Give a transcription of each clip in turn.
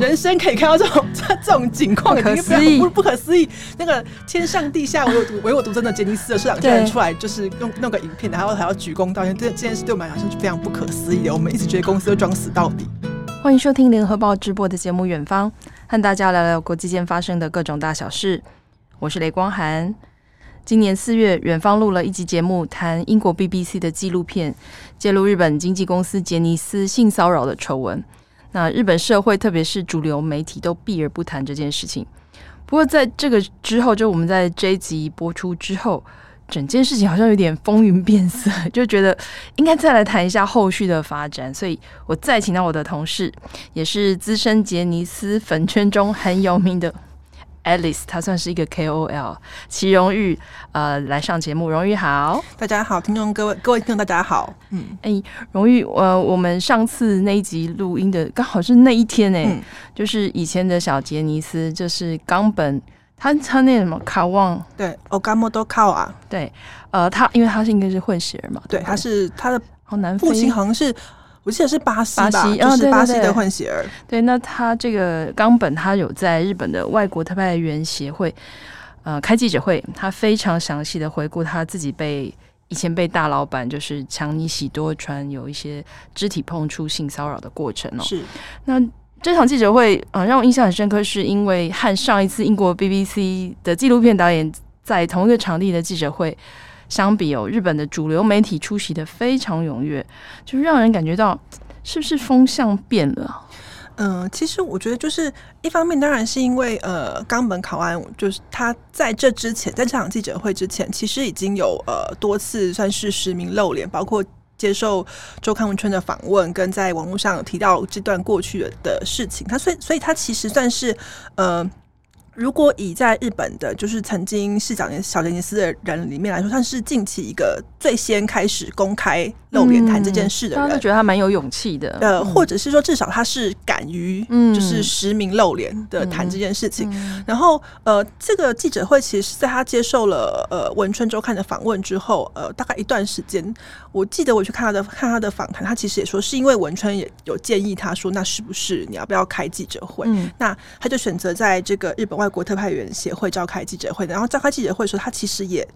人生可以看到这种 这这种景况，不可思议，不不可思议。那个天上地下唯我独唯我独尊的杰尼斯的社长居然出来，就是用弄个影片，然后还要举躬道歉。这这件事对我们来说是非常不可思议的。我们一直觉得公司会装死到底。欢迎收听联合报直播的节目《远方》，和大家聊聊国际间发生的各种大小事。我是雷光涵。今年四月，远方录了一集节目，谈英国 BBC 的纪录片，揭露日本经纪公司杰尼斯性骚扰的丑闻。那日本社会，特别是主流媒体，都避而不谈这件事情。不过，在这个之后，就我们在这一集播出之后，整件事情好像有点风云变色，就觉得应该再来谈一下后续的发展。所以我再请到我的同事，也是资深杰尼斯粉圈中很有名的。Alice，她算是一个 KOL，其荣誉呃来上节目，荣誉好，大家好，听众各位各位听众大家好，嗯，哎、欸，荣誉，呃，我们上次那一集录音的刚好是那一天呢、欸嗯，就是以前的小杰尼斯，就是冈本，他他那什么卡旺，对，Ogamoto Kawa，对，呃，他因为他是应该是混血儿嘛，对，他是他的好难，父亲好像是。我记得是巴西吧，巴西就是巴西的混血儿。哦、对，对，对，对，那他这个冈本，他有在日本的外国特派员协会呃开记者会，他非常详细的回顾他自己被以前被大老板就是强尼喜多川有一些肢体碰触性骚扰的过程哦。是，那这场记者会啊、呃，让我印象很深刻，是因为和上一次英国 BBC 的纪录片导演在同一个场地的记者会。相比有日本的主流媒体出席的非常踊跃，就让人感觉到是不是风向变了？嗯、其实我觉得就是一方面，当然是因为呃，冈本考案就是他在这之前，在这场记者会之前，其实已经有呃多次算是实名露脸，包括接受周刊文春的访问，跟在网络上提到这段过去的的事情。他所以，所以他其实算是呃。如果以在日本的，就是曾经是小杰小杰尼斯的人里面来说，他是近期一个最先开始公开露脸谈这件事的人，大、嗯、家觉得他蛮有勇气的。呃，或者是说，至少他是敢于就是实名露脸的谈这件事情。嗯、然后，呃，这个记者会其实是在他接受了呃文春周刊的访问之后，呃，大概一段时间，我记得我去看他的看他的访谈，他其实也说是因为文春也有建议他说，那是不是你要不要开记者会？嗯、那他就选择在这个日本外。外国特派员协会召开记者会，然后召开记者会的时候，他其实也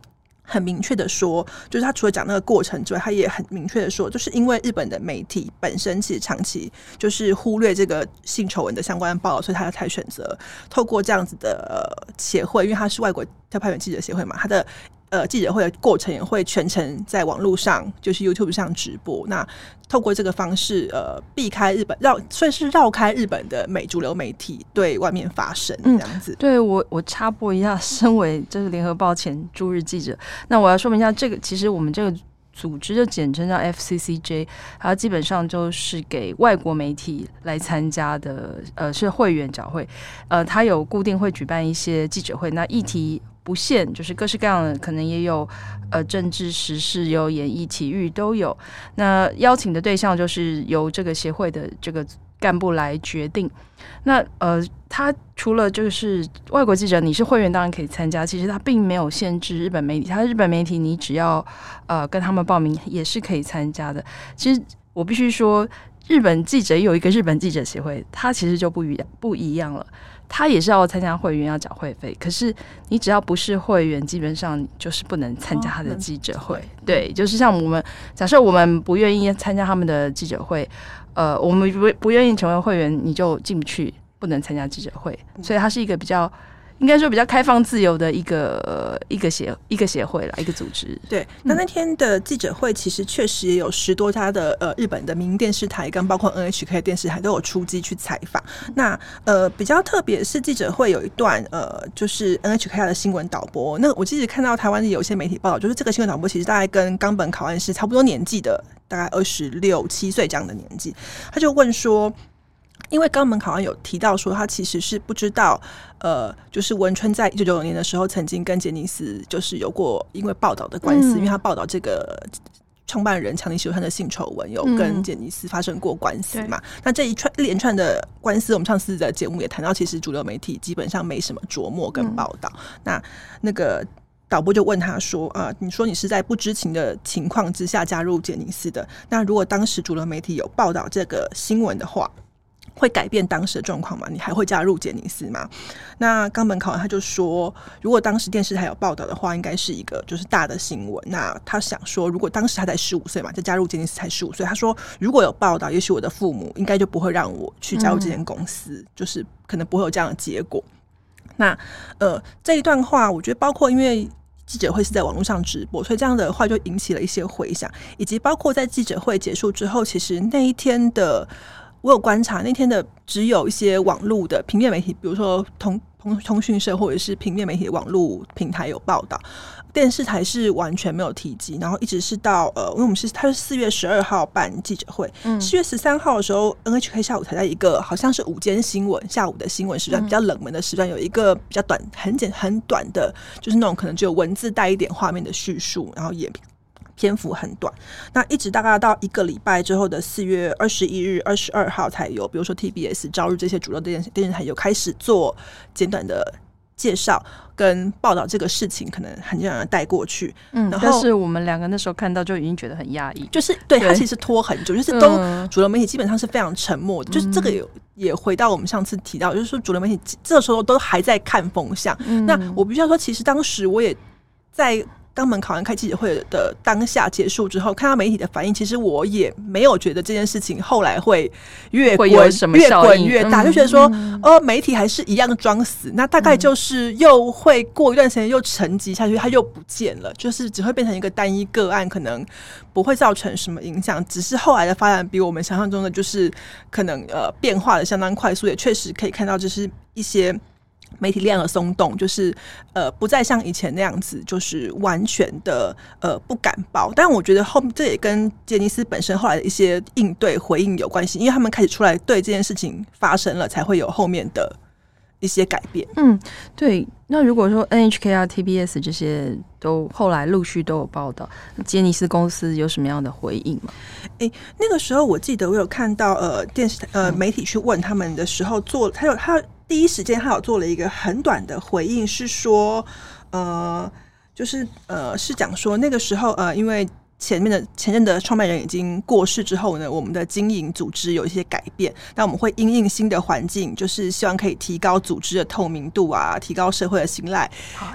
很明确的说，就是他除了讲那个过程之外，他也很明确的说，就是因为日本的媒体本身其实长期就是忽略这个性丑闻的相关报道，所以他才选择透过这样子的协会，因为他是外国特派员记者协会嘛，他的。呃，记者会的过程也会全程在网络上，就是 YouTube 上直播。那透过这个方式，呃，避开日本绕，算是绕开日本的美主流媒体对外面发声这样子。嗯、对我，我插播一下，身为这是联合报前驻日记者，那我要说明一下，这个其实我们这个组织就简称叫 FCCJ，它基本上就是给外国媒体来参加的，呃，是会员缴会，呃，它有固定会举办一些记者会，那议题。不限，就是各式各样的，可能也有，呃，政治时事，有演艺、体育都有。那邀请的对象就是由这个协会的这个干部来决定。那呃，他除了就是外国记者，你是会员当然可以参加。其实他并没有限制日本媒体，他日本媒体你只要呃跟他们报名也是可以参加的。其实我必须说，日本记者有一个日本记者协会，他其实就不一样不一样了。他也是要参加会员，要缴会费。可是你只要不是会员，基本上就是不能参加他的记者会。哦、对，就是像我们假设我们不愿意参加他们的记者会，呃，我们不不愿意成为会员，你就进不去，不能参加记者会。所以它是一个比较。应该说比较开放自由的一个一个协一个协会了，一个组织。对，那那天的记者会其实确实也有十多家的呃日本的民营电视台跟包括 NHK 电视台都有出击去采访。那呃比较特别是记者会有一段呃就是 NHK 的新闻导播。那我其实看到台湾的有些媒体报道，就是这个新闻导播其实大概跟冈本考案是差不多年纪的，大概二十六七岁这样的年纪。他就问说。因为刚门好像有提到说，他其实是不知道，呃，就是文春在一九九九年的时候，曾经跟杰尼斯就是有过因为报道的官司，嗯、因为他报道这个创办人强尼喜多川的性丑闻，有跟杰尼斯发生过官司嘛。嗯、那这一串一连串的官司，我们上次的节目也谈到，其实主流媒体基本上没什么琢磨跟报道。嗯、那那个导播就问他说：“啊、呃，你说你是在不知情的情况之下加入杰尼斯的？那如果当时主流媒体有报道这个新闻的话？”会改变当时的状况吗？你还会加入杰尼斯吗？那冈本考完他就说，如果当时电视台有报道的话，应该是一个就是大的新闻。那他想说，如果当时他才十五岁嘛，就加入杰尼斯才十五岁，他说如果有报道，也许我的父母应该就不会让我去加入这间公司，就是可能不会有这样的结果。那呃，这一段话，我觉得包括因为记者会是在网络上直播，所以这样的话就引起了一些回响，以及包括在记者会结束之后，其实那一天的。我有观察那天的，只有一些网络的平面媒体，比如说通通通讯社或者是平面媒体的网络平台有报道，电视台是完全没有提及，然后一直是到呃，因为我们是他是四月十二号办记者会，嗯，四月十三号的时候，NHK 下午才在一个好像是午间新闻下午的新闻时段，比较冷门的时段，有一个比较短很简很短的，就是那种可能只有文字带一点画面的叙述，然后也。篇幅很短，那一直大概到一个礼拜之后的四月二十一日、二十二号才有，比如说 TBS、朝日这些主流电视电视台有开始做简短的介绍跟报道这个事情，可能很简单的带过去。嗯，然后但是我们两个那时候看到就已经觉得很压抑，就是对，对他其实拖很久，就是都主流媒体基本上是非常沉默就是这个也也回到我们上次提到，就是说主流媒体这个时候都还在看风向。嗯、那我必须要说，其实当时我也在。当门考完开记者会的当下结束之后，看到媒体的反应，其实我也没有觉得这件事情后来会越滚越滚越大，就觉得说，哦、呃，媒体还是一样装死，那大概就是又会过一段时间又沉寂下去，它又不见了，就是只会变成一个单一个案，可能不会造成什么影响，只是后来的发展比我们想象中的就是可能呃变化的相当快速，也确实可以看到就是一些。媒体量的松动，就是呃，不再像以前那样子，就是完全的呃不敢报。但我觉得后面这也跟杰尼斯本身后来的一些应对回应有关系，因为他们开始出来对这件事情发生了，才会有后面的一些改变。嗯，对。那如果说 NHK 啊、TBS 这些都后来陆续都有报道，杰尼斯公司有什么样的回应吗？诶、欸，那个时候我记得我有看到呃电视呃媒体去问他们的时候，做他有他。第一时间，他有做了一个很短的回应，是说，呃，就是呃，是讲说那个时候，呃，因为前面的前任的创办人已经过世之后呢，我们的经营组织有一些改变，那我们会因应新的环境，就是希望可以提高组织的透明度啊，提高社会的信赖。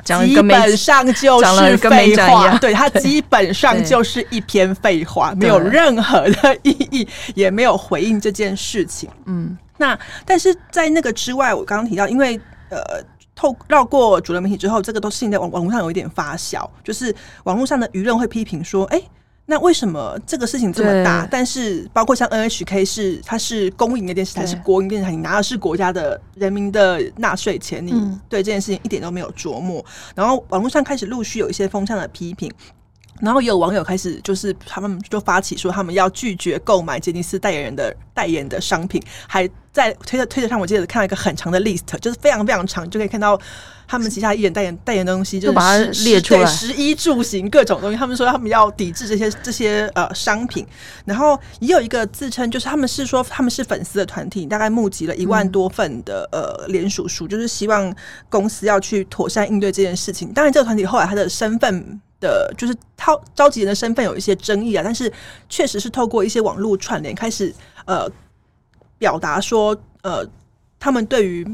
基本上就是废话，对，他基本上就是一篇废话，没有任何的意义，也没有回应这件事情。嗯。那但是在那个之外，我刚刚提到，因为呃，透绕过主流媒体之后，这个都是在网网络上有一点发酵，就是网络上的舆论会批评说，哎、欸，那为什么这个事情这么大？但是包括像 NHK 是它是公营的电视台，是国营电视台，你拿的是国家的人民的纳税钱，你对这件事情一点都没有琢磨。然后网络上开始陆续有一些风向的批评。然后也有网友开始，就是他们就发起说，他们要拒绝购买杰尼斯代言人的代言的商品，还在推特推特上，我记得看到一个很长的 list，就是非常非常长，就可以看到他们旗下艺人代言代言的东西，就是把它列出来，食衣住行各种东西。他们说他们要抵制这些这些呃商品，然后也有一个自称，就是他们是说他们是粉丝的团体，大概募集了一万多份的呃联署书，就是希望公司要去妥善应对这件事情。当然，这个团体后来他的身份。的就是他召集人的身份有一些争议啊，但是确实是透过一些网络串联开始呃表达说呃他们对于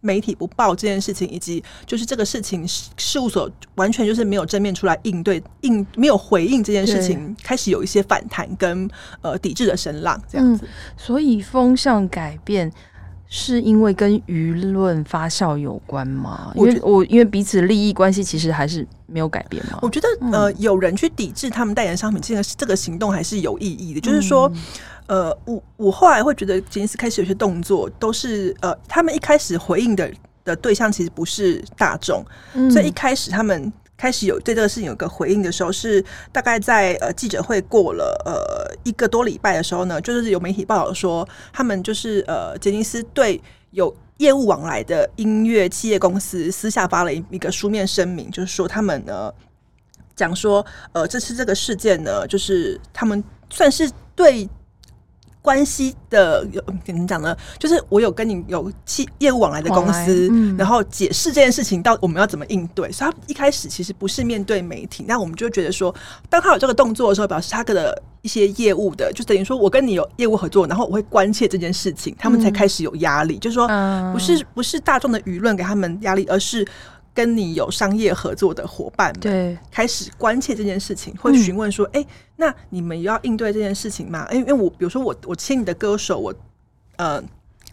媒体不报这件事情，以及就是这个事情事务所完全就是没有正面出来应对应没有回应这件事情，开始有一些反弹跟呃抵制的声浪这样子，嗯，所以风向改变。是因为跟舆论发酵有关吗？因为我因为彼此利益关系其实还是没有改变吗？我觉得呃，有人去抵制他们代言商品，这个这个行动还是有意义的。就是说，呃，我我后来会觉得杰尼斯开始有些动作都是呃，他们一开始回应的的对象其实不是大众，所以一开始他们。开始有对这个事情有个回应的时候，是大概在呃记者会过了呃一个多礼拜的时候呢，就是有媒体报道说，他们就是呃杰尼斯对有业务往来的音乐企业公司私下发了一一个书面声明，就是说他们呢讲说呃这次这个事件呢，就是他们算是对关系的有跟你讲呢，就是我有跟你有企业务往来的公司，嗯、然后解释这件事情到我们要怎么应对。所以他一开始其实不是面对媒体，那我们就觉得说，当他有这个动作的时候，表示他的一些业务的，就等于说我跟你有业务合作，然后我会关切这件事情，他们才开始有压力。嗯、就是说，不是不是大众的舆论给他们压力，而是。跟你有商业合作的伙伴们，对，开始关切这件事情，会询问说：“哎、嗯欸，那你们要应对这件事情吗？”因为因为我比如说我我签你的歌手，我呃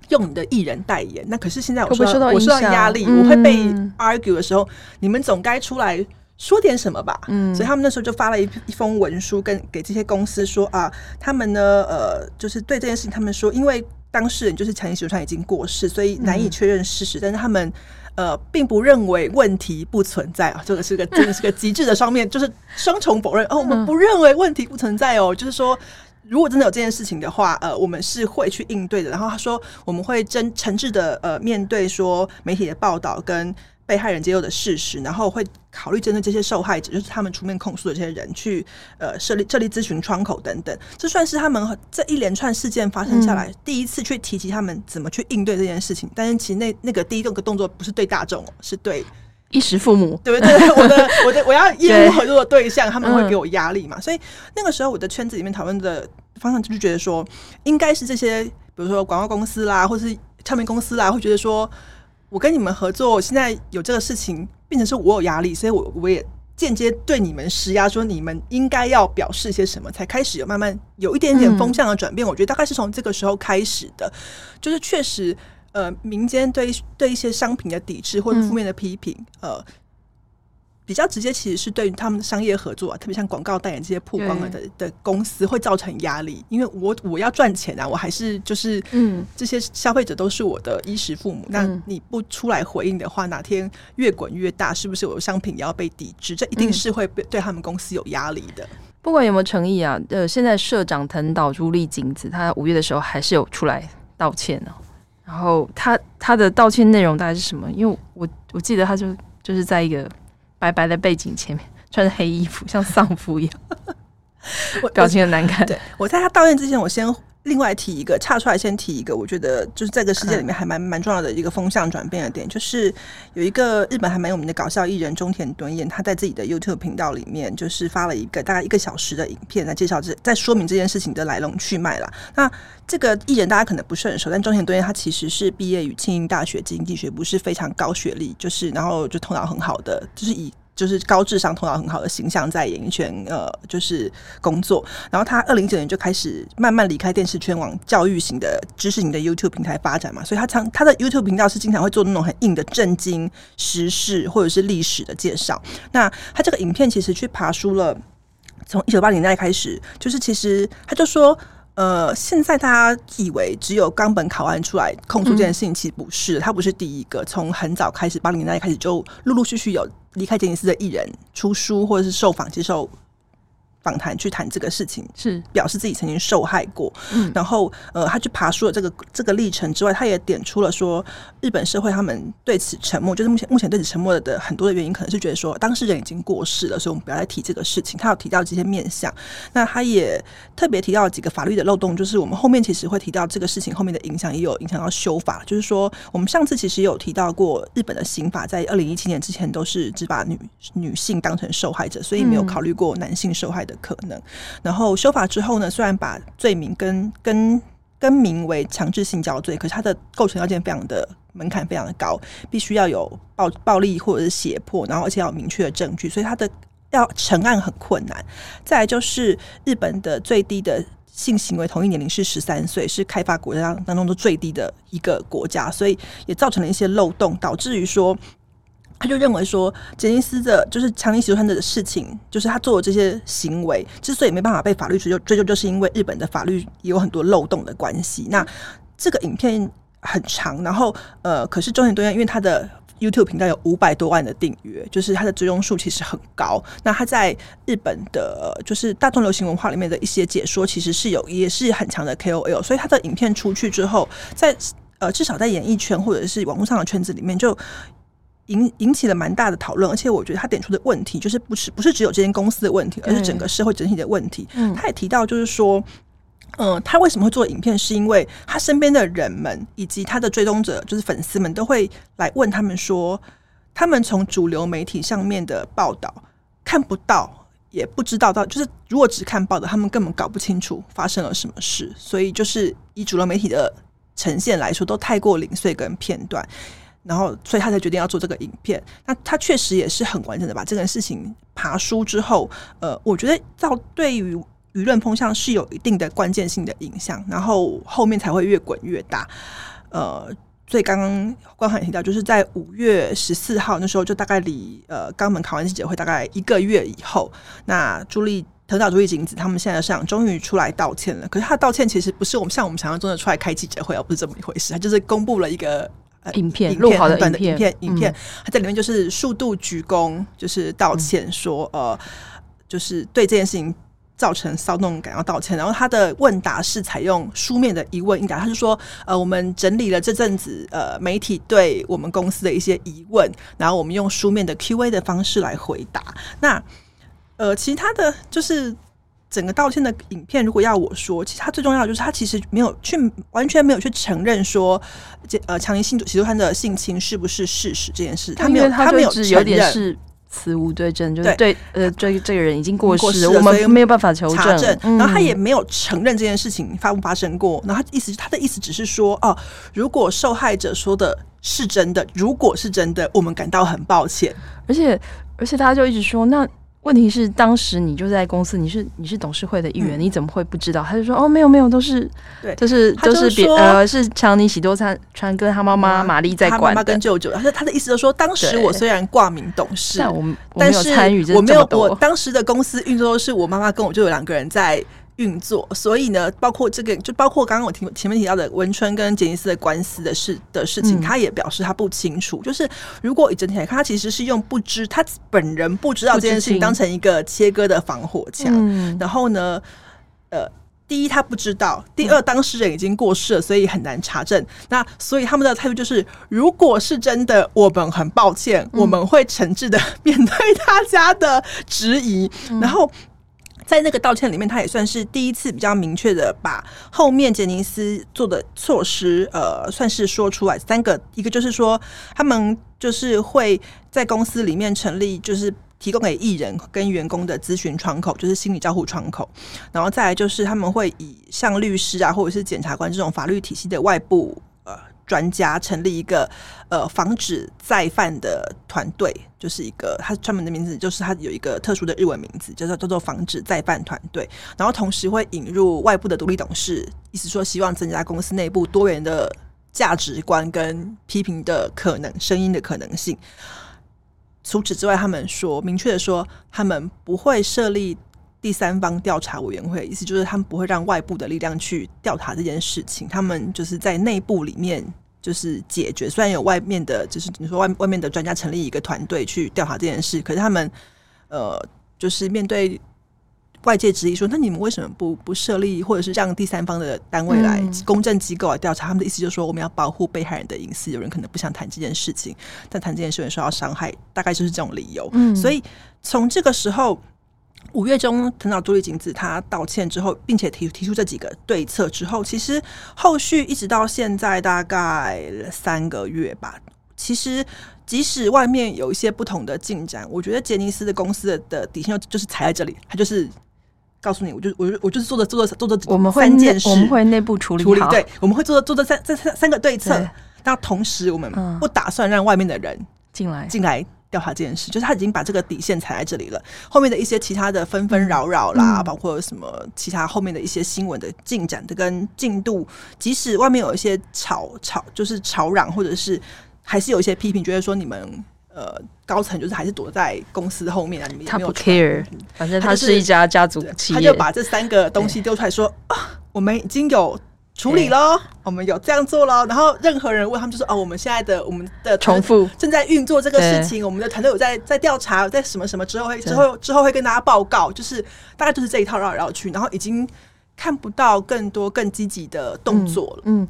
用你的艺人代言，那可是现在我说会会受我受到压力，嗯、我会被 argue 的时候，你们总该出来说点什么吧？嗯，所以他们那时候就发了一一封文书，跟给这些公司说啊，他们呢呃就是对这件事情，他们说，因为当事人就是强尼喜多川已经过世，所以难以确认事实，嗯、但是他们。呃，并不认为问题不存在啊，这个是个真的 是个极致的双面，就是双重否认哦。我们不认为问题不存在哦，就是说，如果真的有这件事情的话，呃，我们是会去应对的。然后他说，我们会真诚挚的呃面对说媒体的报道跟。被害人揭露的事实，然后会考虑针对这些受害者，就是他们出面控诉的这些人，去呃设立设立咨询窗口等等。这算是他们这一连串事件发生下来、嗯、第一次去提及他们怎么去应对这件事情。但是其实那那个第一个动作不是对大众，是对衣食父母，对不对？我的我的我要业务合作的对象，对他们会给我压力嘛？嗯、所以那个时候我的圈子里面讨论的方向就是觉得说，应该是这些，比如说广告公司啦，或是唱片公司啦，会觉得说。我跟你们合作，现在有这个事情，变成是我有压力，所以我我也间接对你们施压，说你们应该要表示些什么，才开始有慢慢有一点点风向的转变。嗯、我觉得大概是从这个时候开始的，就是确实，呃，民间对对一些商品的抵制或者负面的批评，嗯、呃。比较直接，其实是对于他们的商业合作啊，特别像广告代言这些曝光了的的公司，会造成压力。因为我我要赚钱啊，我还是就是嗯，这些消费者都是我的衣食父母。嗯、那你不出来回应的话，哪天越滚越大，是不是我的商品也要被抵制？这一定是会对他们公司有压力的。不管有没有诚意啊，呃，现在社长藤岛朱丽景子，她五月的时候还是有出来道歉呢、啊。然后他他的道歉内容大概是什么？因为我我记得他就就是在一个。白白的背景前面穿着黑衣服，像丧夫一样，我表情很难看。对，我在他道歉之前，我先另外提一个，岔出来先提一个，我觉得就是在这个世界里面还蛮蛮、嗯、重要的一个风向转变的点，就是有一个日本还蛮有名的搞笑艺人中田敦彦，他在自己的 YouTube 频道里面就是发了一个大概一个小时的影片，来介绍这在说明这件事情的来龙去脉啦。那这个艺人大家可能不是很熟，但中田敦彦他其实是毕业于庆应大学经济学部，是非常高学历，就是然后就头脑很好的，就是以。就是高智商、头脑很好的形象，在演艺圈呃，就是工作。然后他二零一九年就开始慢慢离开电视圈，往教育型的知识型的 YouTube 平台发展嘛。所以他常他的 YouTube 频道是经常会做那种很硬的震惊时事或者是历史的介绍。那他这个影片其实去爬书了，从一九八零年代开始，就是其实他就说。呃，现在大家以为只有冈本考案出来控诉这件事情，其实不是，他不是第一个。从很早开始，八零年代开始就陆陆续续有离开杰尼斯的艺人出书或者是受访接受。访谈去谈这个事情，是表示自己曾经受害过。嗯，然后呃，他去爬书了这个这个历程之外，他也点出了说，日本社会他们对此沉默，就是目前目前对此沉默的很多的原因，可能是觉得说当事人已经过世了，所以我们不要再提这个事情。他有提到这些面向，那他也特别提到几个法律的漏洞，就是我们后面其实会提到这个事情后面的影响，也有影响到修法。就是说，我们上次其实有提到过，日本的刑法在二零一七年之前都是只把女女性当成受害者，所以没有考虑过男性受害的。可能，然后修法之后呢，虽然把罪名更更更名为强制性交罪，可是它的构成要件非常的门槛非常的高，必须要有暴暴力或者是胁迫，然后而且要有明确的证据，所以它的要成案很困难。再来就是日本的最低的性行为同一年龄是十三岁，是开发国家当中的最低的一个国家，所以也造成了一些漏洞，导致于说。他就认为说，杰尼斯的，就是强尼喜多川的事情，就是他做的这些行为，之所以没办法被法律追究，追究就是因为日本的法律有很多漏洞的关系。那这个影片很长，然后呃，可是中田敦彦因为他的 YouTube 频道有五百多万的订阅，就是他的追踪数其实很高。那他在日本的，就是大众流行文化里面的一些解说，其实是有也是很强的 KOL，所以他的影片出去之后，在呃至少在演艺圈或者是网络上的圈子里面就。引引起了蛮大的讨论，而且我觉得他点出的问题就是不是不是只有这间公司的问题，而是整个社会整体的问题。嗯，他也提到就是说，嗯、呃，他为什么会做影片？是因为他身边的人们以及他的追踪者，就是粉丝们，都会来问他们说，他们从主流媒体上面的报道看不到，也不知道到，就是如果只看报道，他们根本搞不清楚发生了什么事。所以，就是以主流媒体的呈现来说，都太过零碎跟片段。然后，所以他才决定要做这个影片。那他确实也是很完整的把这件事情爬梳之后，呃，我觉得到对于舆论风向是有一定的关键性的影响，然后后面才会越滚越大。呃，所以刚刚光涵也提到，就是在五月十四号那时候，就大概离呃肛门考完记者会大概一个月以后，那朱莉藤岛朱莉景子他们现在的社长终于出来道歉了。可是他的道歉其实不是我们像我们想象中的出来开记者会，而不是这么一回事，他就是公布了一个。呃、影片录好的影片，影片，嗯、影片，他在里面就是数度鞠躬，就是道歉说，嗯、呃，就是对这件事情造成骚动感要道歉。然后他的问答是采用书面的疑问应答，他就说，呃，我们整理了这阵子呃媒体对我们公司的一些疑问，然后我们用书面的 Q&A 的方式来回答。那呃，其他的就是。整个道歉的影片，如果要我说，其实他最重要的就是他其实没有去完全没有去承认说，这呃强尼性喜多川的性侵是不是事实这件事，他没有他没有承认，有点是词无对证，就是对。呃这这个人已经过世了，世了我们没有办法求证，证。嗯、然后他也没有承认这件事情发不发生过，然后他意思他的意思只是说哦，如果受害者说的是真的，如果是真的，我们感到很抱歉，而且而且大家就一直说那。问题是，当时你就在公司，你是你是董事会的一员，嗯、你怎么会不知道？他就说：“哦，没有没有，都是对，就是都是别呃，是强尼喜多川川跟他妈妈玛丽在管，他妈妈跟舅舅。他他的意思就是说，当时我虽然挂名董事，但我但是我没有，我当时的公司运作都是我妈妈跟我舅舅两个人在。”运作，所以呢，包括这个，就包括刚刚我提前面提到的文春跟杰尼斯的官司的事的事情，嗯、他也表示他不清楚。就是如果以整体来看，他其实是用不知他本人不知道这件事情当成一个切割的防火墙。嗯、然后呢，呃，第一他不知道，第二当事人已经过世了，所以很难查证。嗯、那所以他们的态度就是，如果是真的，我们很抱歉，嗯、我们会诚挚的面对大家的质疑，嗯、然后。在那个道歉里面，他也算是第一次比较明确的把后面杰尼斯做的措施，呃，算是说出来。三个，一个就是说，他们就是会在公司里面成立，就是提供给艺人跟员工的咨询窗口，就是心理照护窗口。然后再来就是他们会以像律师啊，或者是检察官这种法律体系的外部。专家成立一个呃防止再犯的团队，就是一个他专门的名字，就是他有一个特殊的日文名字，叫做叫做防止再犯团队。然后同时会引入外部的独立董事，意思说希望增加公司内部多元的价值观跟批评的可能声音的可能性。除此之外，他们说明确的说，他们不会设立。第三方调查委员会，意思就是他们不会让外部的力量去调查这件事情，他们就是在内部里面就是解决。虽然有外面的，就是你说外外面的专家成立一个团队去调查这件事，可是他们呃，就是面对外界质疑说，那你们为什么不不设立，或者是让第三方的单位来、嗯、公证机构来调查？他们的意思就是说，我们要保护被害人的隐私。有人可能不想谈这件事情，但谈这件事会受到伤害，大概就是这种理由。嗯，所以从这个时候。五月中，藤岛朱莉景子她道歉之后，并且提提出这几个对策之后，其实后续一直到现在大概三个月吧。其实即使外面有一些不同的进展，我觉得杰尼斯的公司的的底线就是踩在这里，他就是告诉你，我就我就我就是做的做的做的我们三件事，我们会内部处理处理，对，我们会做的做的三这三三个对策。那同时，我们不打算让外面的人进来进来。调查这件事，就是他已经把这个底线踩在这里了。后面的一些其他的纷纷扰扰啦，嗯、包括什么其他后面的一些新闻的进展的跟进度，即使外面有一些吵吵，就是吵嚷，或者是还是有一些批评，觉得说你们呃高层就是还是躲在公司后面啊，你们也没有 care，反正他是一家家族企业，他就把这三个东西丢出来说啊，我们已经有。处理喽，我们有这样做咯。然后任何人问他们，就说：“哦，我们现在的我们的重复正在运作这个事情，我们的团队有在在调查，在什么什么之后会之后之后会跟大家报告。”就是大概就是这一套绕来绕去，然后已经看不到更多更积极的动作了。嗯，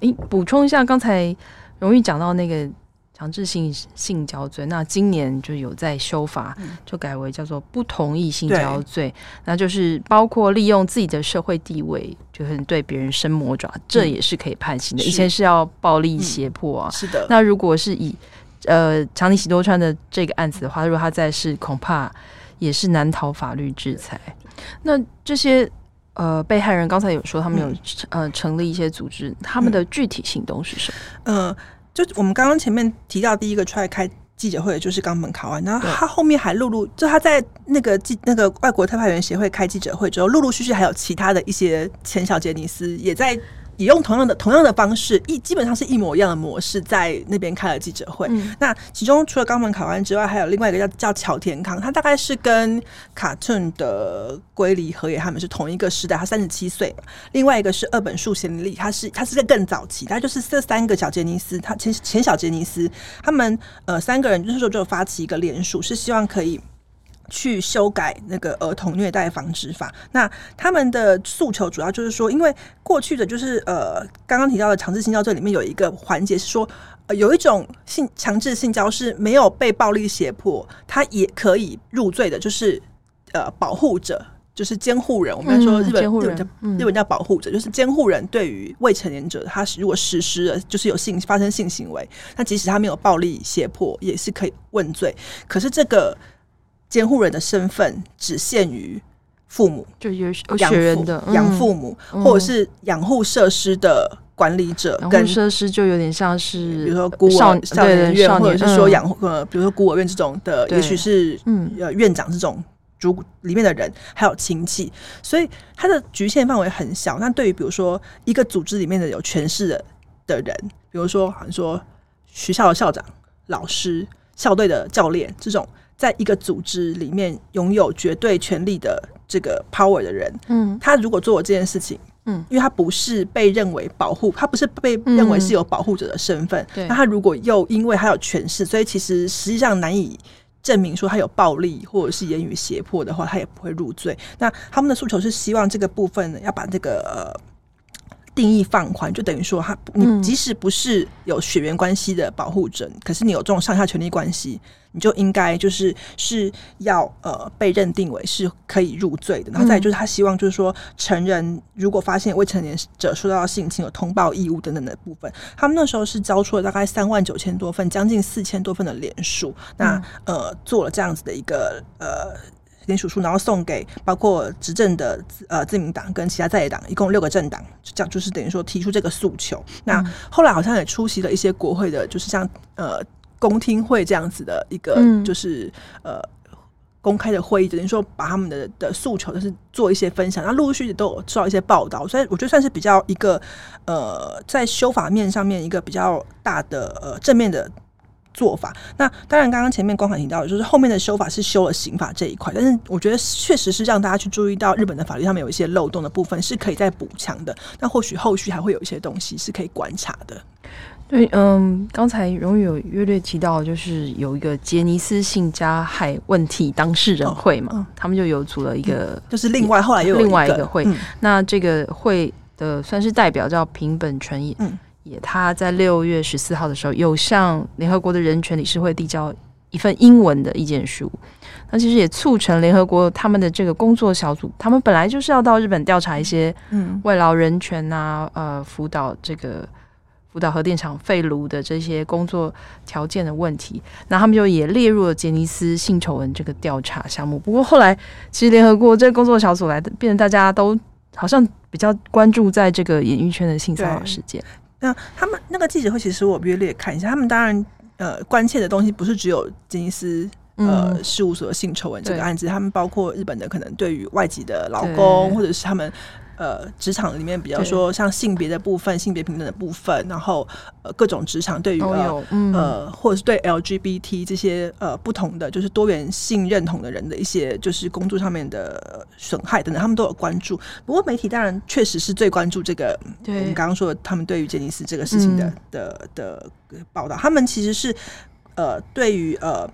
你补充一下，刚才荣誉讲到那个强制性性交罪，那今年就有在修法，就改为叫做不同意性交罪，那就是包括利用自己的社会地位，就是对别人伸魔爪，这也是可以判刑的。以前是要暴力胁迫啊，是的。那如果是以呃长尼喜多川的这个案子的话，如果他在世，恐怕也是难逃法律制裁。那这些呃被害人刚才有说，他们有呃成立一些组织，他们的具体行动是什么？嗯。呃就我们刚刚前面提到第一个出来开记者会的就是冈本考完，然后他后面还陆陆就他在那个记那个外国特派员协会开记者会之后，陆陆续续还有其他的一些前小杰尼斯也在。也用同样的同样的方式，一基本上是一模一样的模式，在那边开了记者会。嗯、那其中除了冈本卡湾之外，还有另外一个叫叫乔田康，他大概是跟卡顿的龟梨和也他们是同一个时代，他三十七岁。另外一个是二本树贤利，他是他是在更早期，他就是这三个小杰尼斯，他前前小杰尼斯，他们呃三个人就是说就发起一个联署，是希望可以。去修改那个儿童虐待防治法，那他们的诉求主要就是说，因为过去的就是呃，刚刚提到的强制性交罪里面有一个环节是说，呃，有一种性强制性交是没有被暴力胁迫，他也可以入罪的，就是呃，保护者，就是监护人。我们来说日本、嗯、日本叫日本叫保护者，就是监护人对于未成年者，他如果实施了就是有性发生性行为，那即使他没有暴力胁迫，也是可以问罪。可是这个。监护人的身份只限于父母，就有有血缘的养父母，或者是养护设施的管理者。养护设施就有点像是，比如说孤儿少年院，或者是说养呃，比如说孤儿院这种的，也许是嗯呃院长这种主里面的人，还有亲戚，所以它的局限范围很小。那对于比如说一个组织里面的有权势的的人，比如说好像说学校的校长、老师、校队的教练这种。在一个组织里面拥有绝对权力的这个 power 的人，嗯，他如果做了这件事情，嗯，因为他不是被认为保护，他不是被认为是有保护者的身份，对，那他如果又因为他有权势，所以其实实际上难以证明说他有暴力或者是言语胁迫的话，他也不会入罪。那他们的诉求是希望这个部分呢，要把这个呃。定义放宽，就等于说，他你即使不是有血缘关系的保护者，嗯，可是你有这种上下权利关系，你就应该就是是要呃被认定为是可以入罪的。然后再就是，他希望就是说，成人如果发现未成年者受到性侵，有通报义务等等的部分，他们那时候是交出了大概三万九千多份，将近四千多份的联署，那呃做了这样子的一个呃。连署书，然后送给包括执政的呃自民党跟其他在野党，一共六个政党，这样就是等于说提出这个诉求。那后来好像也出席了一些国会的，就是像呃公听会这样子的一个，就是呃公开的会议，等于说把他们的的诉求，就是做一些分享。那陆陆续续都有收到一些报道，所以我觉得算是比较一个呃在修法面上面一个比较大的呃正面的。做法，那当然，刚刚前面光环提到的就是后面的修法是修了刑法这一块，但是我觉得确实是让大家去注意到日本的法律上面有一些漏洞的部分是可以再补强的。那或许后续还会有一些东西是可以观察的。对，嗯，刚才荣誉有约略提到，就是有一个杰尼斯性加害问题当事人会嘛，哦、他们就有组了一个、嗯，就是另外后来又有另外一个会，嗯、那这个会的算是代表叫平本纯也。嗯也他在六月十四号的时候，有向联合国的人权理事会递交一份英文的意见书。那其实也促成联合国他们的这个工作小组，他们本来就是要到日本调查一些嗯外劳人权啊，呃辅导这个辅导核电厂废炉的这些工作条件的问题。那他们就也列入了杰尼斯性丑闻这个调查项目。不过后来，其实联合国这个工作小组来的，变成大家都好像比较关注在这个演艺圈的性骚扰事件。那他们那个记者会，其实我略略看一下，他们当然呃关切的东西不是只有杰尼斯呃事务所的性丑闻这个案子，他们包括日本的可能对于外籍的劳工，或者是他们。呃，职场里面，比较说像性别的部分、性别平等的部分，然后呃各种职场对于呃、嗯、呃或者是对 LGBT 这些呃不同的就是多元性认同的人的一些就是工作上面的损害等等，他们都有关注。不过媒体当然确实是最关注这个，对我们刚刚说的他们对于杰尼斯这个事情的、嗯、的的报道，他们其实是呃对于呃。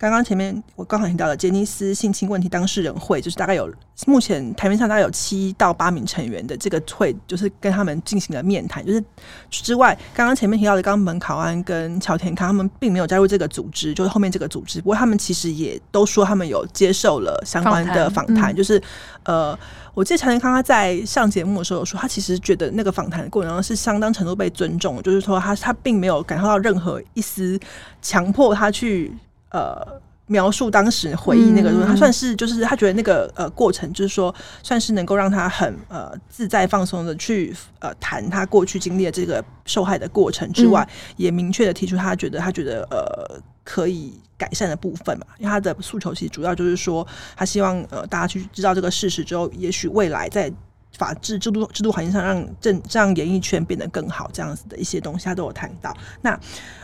刚刚前面我刚好提到的杰尼斯性侵问题当事人会，就是大概有目前台面上大概有七到八名成员的这个会，就是跟他们进行了面谈。就是之外，刚刚前面提到的冈本考安跟桥田康，他们并没有加入这个组织，就是后面这个组织。不过他们其实也都说他们有接受了相关的访谈。就是呃，我记得桥田康他在上节目的时候说，他其实觉得那个访谈的过程中是相当程度被尊重，就是说他他并没有感受到任何一丝强迫他去。呃，描述当时回忆那个，他算是就是他觉得那个呃过程，就是说算是能够让他很呃自在放松的去呃谈他过去经历的这个受害的过程之外，嗯、也明确的提出他觉得他觉得呃可以改善的部分嘛，因为他的诉求其实主要就是说他希望呃大家去知道这个事实之后，也许未来在。法治制度制度环境上，让政让演艺圈变得更好，这样子的一些东西，他都有谈到。那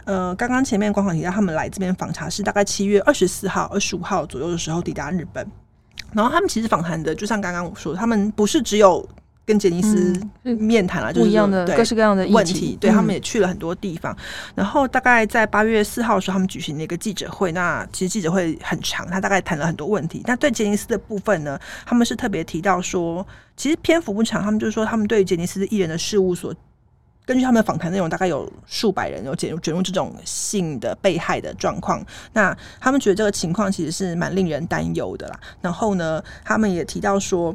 呃，刚刚前面官方提到，他们来这边访查是大概七月二十四号、二十五号左右的时候抵达日本，然后他们其实访谈的，就像刚刚我说，他们不是只有。跟杰尼斯面谈了，就是不一样的各式各样的问题。对，他们也去了很多地方。然后大概在八月四号的时候，他们举行了一个记者会。那其实记者会很长，他大概谈了很多问题。那对杰尼斯的部分呢，他们是特别提到说，其实篇幅不长，他们就是说，他们对杰尼斯艺人的事务所，根据他们的访谈内容，大概有数百人有卷入卷入这种性的被害的状况。那他们觉得这个情况其实是蛮令人担忧的啦。然后呢，他们也提到说。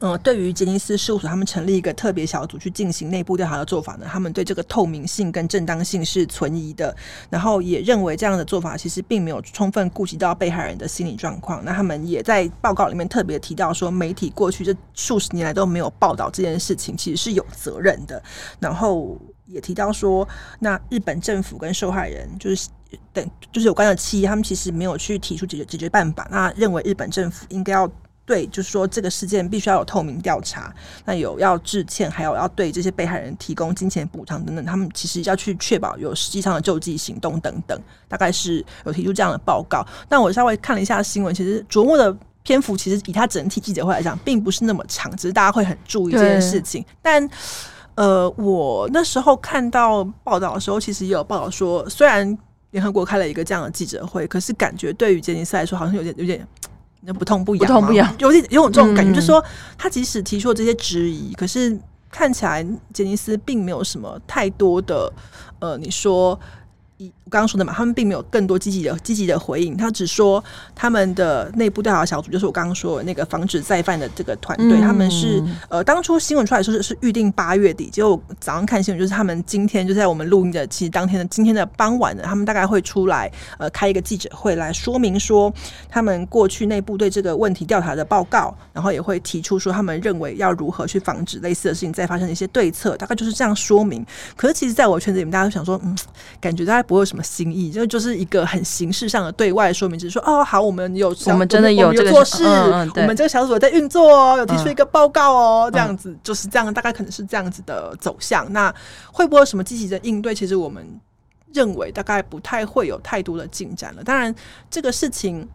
嗯，对于杰尼斯事务所，他们成立一个特别小组去进行内部调查的做法呢，他们对这个透明性跟正当性是存疑的，然后也认为这样的做法其实并没有充分顾及到被害人的心理状况。那他们也在报告里面特别提到说，媒体过去这数十年来都没有报道这件事情，其实是有责任的。然后也提到说，那日本政府跟受害人就是等就是有关的企业，他们其实没有去提出解决解决办法。那认为日本政府应该要。对，就是说这个事件必须要有透明调查，那有要致歉，还有要对这些被害人提供金钱补偿等等，他们其实要去确保有实际上的救济行动等等，大概是有提出这样的报告。但我稍微看了一下新闻，其实琢磨的篇幅其实以他整体记者会来讲，并不是那么长，只是大家会很注意这件事情。但呃，我那时候看到报道的时候，其实也有报道说，虽然联合国开了一个这样的记者会，可是感觉对于杰尼斯来说，好像有点有点。那不痛不痒，不痛不痒，有点有种这种感觉，嗯、就是说，他即使提出了这些质疑，可是看起来杰尼斯并没有什么太多的，呃，你说。我刚刚说的嘛，他们并没有更多积极的积极的回应，他只说他们的内部调查小组，就是我刚刚说的那个防止再犯的这个团队，嗯、他们是呃当初新闻出来说是是预定八月底，结果早上看新闻就是他们今天就在我们录音的其实当天的今天的傍晚呢，他们大概会出来呃开一个记者会来说明说他们过去内部对这个问题调查的报告，然后也会提出说他们认为要如何去防止类似的事情再发生的一些对策，大概就是这样说明。可是其实在我圈子里面，大家都想说，嗯，感觉大家不会有什么新意，就就是一个很形式上的对外说明，只是说哦，好，我们有，我们真的有这个做事，我们这个小组在运作哦，有提出一个报告哦，这样子就是这样，大概可能是这样子的走向。那会不会有什么积极的应对？其实我们认为大概不太会有太多的进展了。当然，这个事情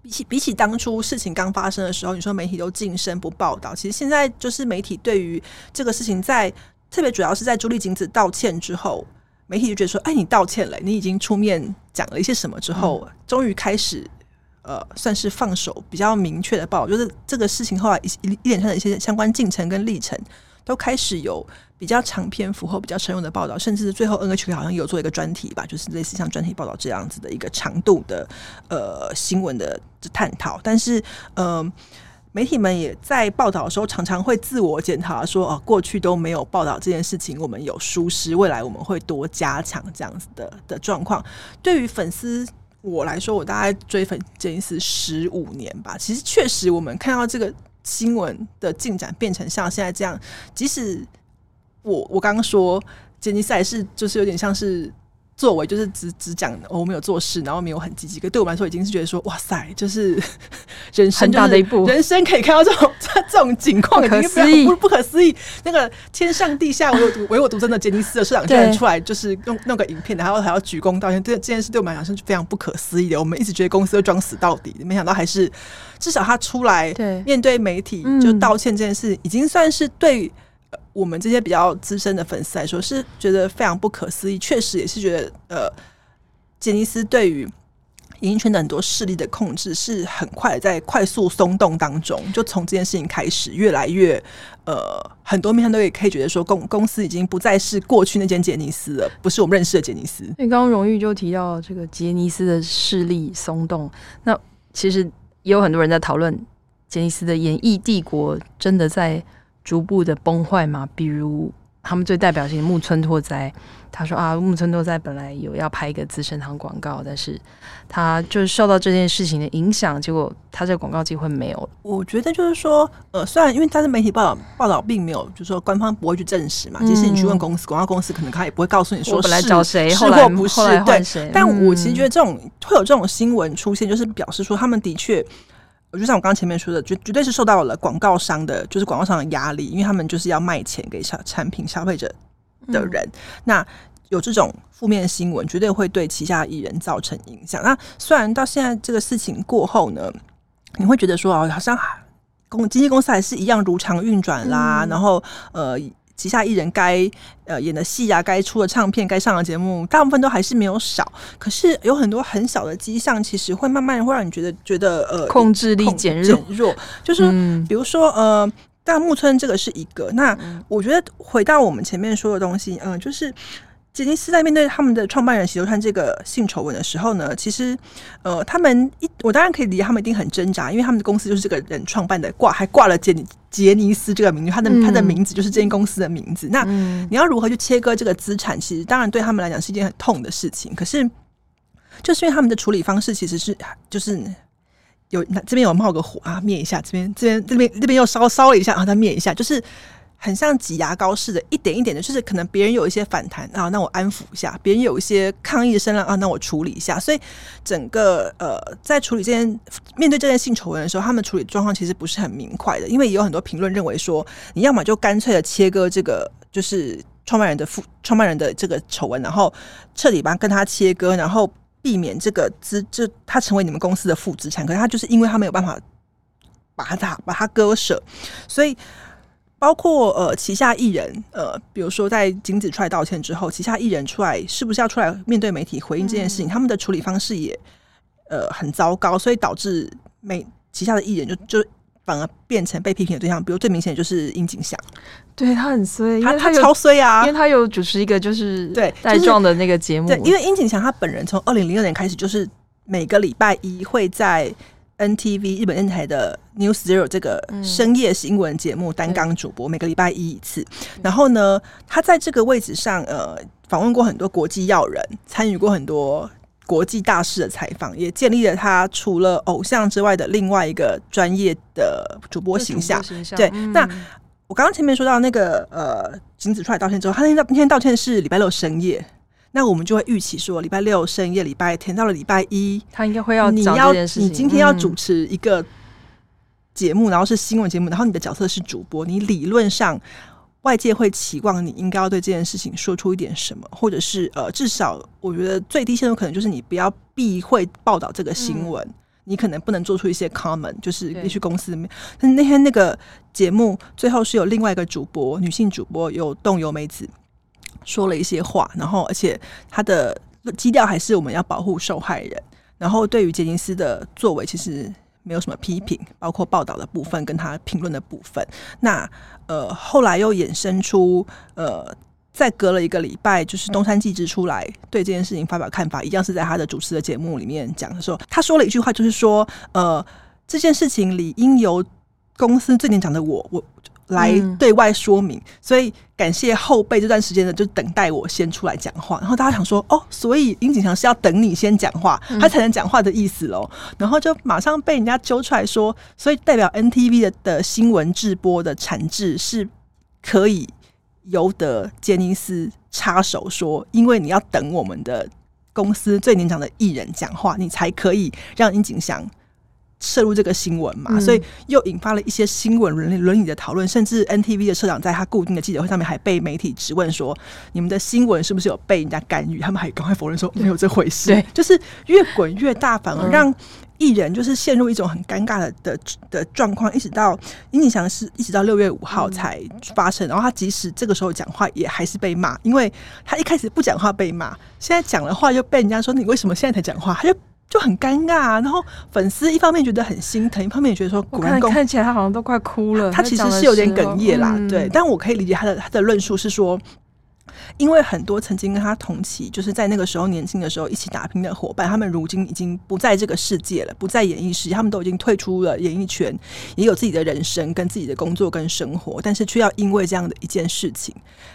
比起比起当初事情刚发生的时候，你说媒体都晋升不报道，其实现在就是媒体对于这个事情在，在特别主要是在朱丽景子道歉之后。媒体就觉得说：“哎，你道歉了，你已经出面讲了一些什么之后，终于开始呃，算是放手比较明确的报道，就是这个事情后来一一连串的一些相关进程跟历程，都开始有比较长篇幅后比较沉重的报道，甚至最后 NHK 好像有做一个专题吧，就是类似像专题报道这样子的一个长度的呃新闻的探讨，但是嗯。呃”媒体们也在报道的时候，常常会自我检讨，说：“哦，过去都没有报道这件事情，我们有疏失，未来我们会多加强这样子的的状况。”对于粉丝我来说，我大概追粉杰尼斯十五年吧。其实确实，我们看到这个新闻的进展变成像现在这样，即使我我刚刚说杰尼斯还是就是有点像是。作为就是只只讲我没有做事，然后没有很积极。可对我们来说，已经是觉得说哇塞，就是 人生很大的一步，人生可以看到这种这种情况，已经非常不不可思议。那个天上地下唯我独唯我独尊的杰尼斯的社长居然出来，就是弄弄个影片，然后还要鞠躬道歉。这这件事对我们来讲是非常不可思议的。我们一直觉得公司会装死到底，没想到还是至少他出来面对媒体就道歉这件事，已经算是对。我们这些比较资深的粉丝来说，是觉得非常不可思议。确实也是觉得，呃，杰尼斯对于演艺圈的很多势力的控制是很快在快速松动当中，就从这件事情开始，越来越呃，很多面向都也可以觉得说公公司已经不再是过去那间杰尼斯了，不是我们认识的杰尼斯。那刚刚荣誉就提到这个杰尼斯的势力松动，那其实也有很多人在讨论杰尼斯的演艺帝国真的在逐步的崩坏嘛？比如。他们最代表性的木村拓哉，他说啊，木村拓哉本来有要拍一个资生堂广告，但是他就是受到这件事情的影响，结果他这个广告机会没有了。我觉得就是说，呃，虽然因为他是媒体报道报道并没有，就是说官方不会去证实嘛，即使你去问公司，广告公司可能他也不会告诉你说本来找谁，是或不是，对。嗯、但我其实觉得这种会有这种新闻出现，就是表示说他们的确。就像我刚刚前面说的，绝绝对是受到了广告商的，就是广告商的压力，因为他们就是要卖钱给消产品消费者的人。嗯、那有这种负面新闻，绝对会对旗下艺人造成影响。那虽然到现在这个事情过后呢，你会觉得说哦，好像公经纪公司还是一样如常运转啦，嗯、然后呃。旗下艺人该呃演的戏啊，该出的唱片，该上的节目，大部分都还是没有少。可是有很多很小的迹象，其实会慢慢会让你觉得觉得呃控制力减弱。弱就是比如说呃，大木村这个是一个。那我觉得回到我们前面说的东西，嗯、呃，就是。杰尼斯在面对他们的创办人喜多川这个性丑闻的时候呢，其实，呃，他们一我当然可以理解他们一定很挣扎，因为他们的公司就是这个人创办的，挂还挂了杰尼杰尼斯这个名字，他的他的名字就是这间公司的名字。嗯、那你要如何去切割这个资产？其实当然对他们来讲是一件很痛的事情。可是，就是因为他们的处理方式其实是就是有这边有冒个火啊，灭一下；这边这边这边这边又烧烧了一下啊，再灭一下，就是。很像挤牙膏似的，一点一点的，就是可能别人有一些反弹啊，那我安抚一下；别人有一些抗议的声浪啊，那我处理一下。所以整个呃，在处理这件面对这件性丑闻的时候，他们处理状况其实不是很明快的，因为也有很多评论认为说，你要么就干脆的切割这个，就是创办人的负创办人的这个丑闻，然后彻底把跟他切割，然后避免这个资就他成为你们公司的负资产。可是他就是因为他没有办法把他把他割舍，所以。包括呃旗下艺人呃，比如说在金子出来道歉之后，旗下艺人出来是不是要出来面对媒体回应这件事情？嗯、他们的处理方式也呃很糟糕，所以导致美旗下的艺人就就反而变成被批评的对象。比如最明显的就是殷景祥，对他很衰，他他超衰啊，因为他有主持一个就是对带状的那个节目。对，因为殷景祥他本人从二零零六年开始就是每个礼拜一会在。NTV 日本电台的 News Zero 这个深夜新闻节目担纲主播，每个礼拜一一次。然后呢，他在这个位置上，呃，访问过很多国际要人，参与过很多国际大事的采访，也建立了他除了偶像之外的另外一个专业的主播形象。形象对，嗯、那我刚刚前面说到那个呃，金子出来道歉之后，他那天那天道歉是礼拜六深夜。那我们就会预期说，礼拜六深夜，礼拜天到了礼拜一，他应该会要你要你今天要主持一个节目，嗯、然后是新闻节目，然后你的角色是主播，你理论上外界会期望你应该要对这件事情说出一点什么，或者是呃，至少我觉得最低限度可能就是你不要避讳报道这个新闻，嗯、你可能不能做出一些 comment，就是必须公司里面。但是那天那个节目最后是有另外一个主播，女性主播有动由美子。说了一些话，然后而且他的基调还是我们要保护受害人。然后对于杰尼斯的作为，其实没有什么批评，包括报道的部分跟他评论的部分。那呃后来又衍生出呃，再隔了一个礼拜，就是东山纪之出来对这件事情发表看法，一样是在他的主持的节目里面讲的时候，他说了一句话，就是说呃这件事情理应由公司最年长的我我。来对外说明，嗯、所以感谢后辈这段时间呢，就等待我先出来讲话。然后大家想说，哦，所以殷景祥是要等你先讲话，他才能讲话的意思喽。嗯、然后就马上被人家揪出来说，所以代表 NTV 的的新闻直播的产制是可以由得杰尼斯插手说，因为你要等我们的公司最年长的艺人讲话，你才可以让樱井翔。涉入这个新闻嘛，所以又引发了一些新闻伦理伦理的讨论，甚至 NTV 的社长在他固定的记者会上面还被媒体质问说：“你们的新闻是不是有被人家干预？”他们还赶快否认说没有这回事。对，就是越滚越大，反而让艺人就是陷入一种很尴尬的的的状况，一直到樱井翔是一直到六月五号才发生，然后他即使这个时候讲话也还是被骂，因为他一开始不讲话被骂，现在讲了话又被人家说你为什么现在才讲话，他就。就很尴尬、啊。然后粉丝一方面觉得很心疼，一方面也觉得说，果然看起来他好像都快哭了。他其实是有点哽咽啦，嗯、对。但我可以理解他的他的论述是说。因为很多曾经跟他同期，就是在那个时候年轻的时候一起打拼的伙伴，他们如今已经不在这个世界了，不在演艺世界，他们都已经退出了演艺圈，也有自己的人生跟自己的工作跟生活，但是却要因为这样的一件事情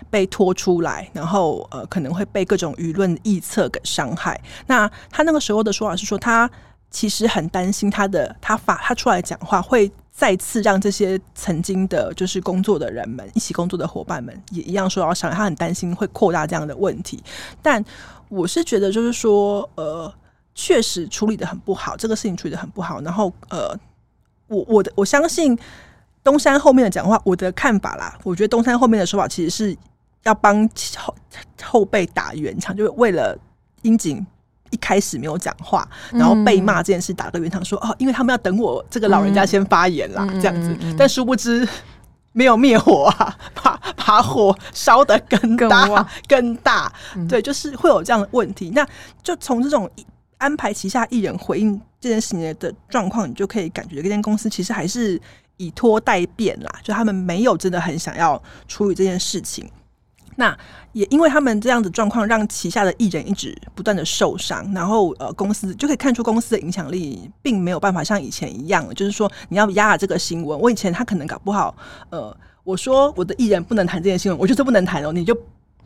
被拖出来，然后呃可能会被各种舆论臆测给伤害。那他那个时候的说法是说，他其实很担心他的他发他出来讲话会。再次让这些曾经的，就是工作的人们，一起工作的伙伴们，也一样受到伤害。他很担心会扩大这样的问题，但我是觉得，就是说，呃，确实处理得很不好，这个事情处理得很不好。然后，呃，我我的我相信东山后面的讲话，我的看法啦，我觉得东山后面的说法其实是要帮后后辈打圆场，就是为了樱井。一开始没有讲话，然后被骂这件事打个圆场，说哦，因为他们要等我这个老人家先发言啦，这样子。但殊不知没有灭火啊，把把火烧得更大更大。对，就是会有这样的问题。那就从这种安排旗下艺人回应这件事情的状况，你就可以感觉这间公司其实还是以拖待变啦，就他们没有真的很想要处理这件事情。那也因为他们这样子状况，让旗下的艺人一直不断的受伤，然后呃，公司就可以看出公司的影响力并没有办法像以前一样，就是说你要压了这个新闻，我以前他可能搞不好，呃，我说我的艺人不能谈这件新闻，我就是不能谈哦，你就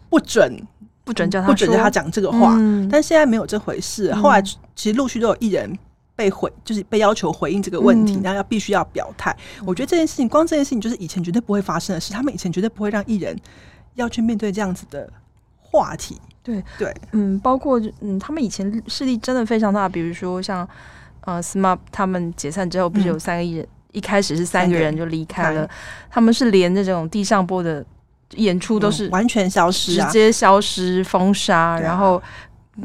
不准不准叫他不准叫他讲这个话，嗯、但现在没有这回事，后来其实陆续都有艺人被回，就是被要求回应这个问题，然后要必须要表态。我觉得这件事情，光这件事情就是以前绝对不会发生的事，他们以前绝对不会让艺人。要去面对这样子的话题，对对，嗯，包括嗯，他们以前势力真的非常大，比如说像呃，SMAP 他们解散之后，不是有三个艺人，嗯、一开始是三个人就离开了，他们是连这种地上播的演出都是、嗯、完全消失、啊，直接消失封杀，然后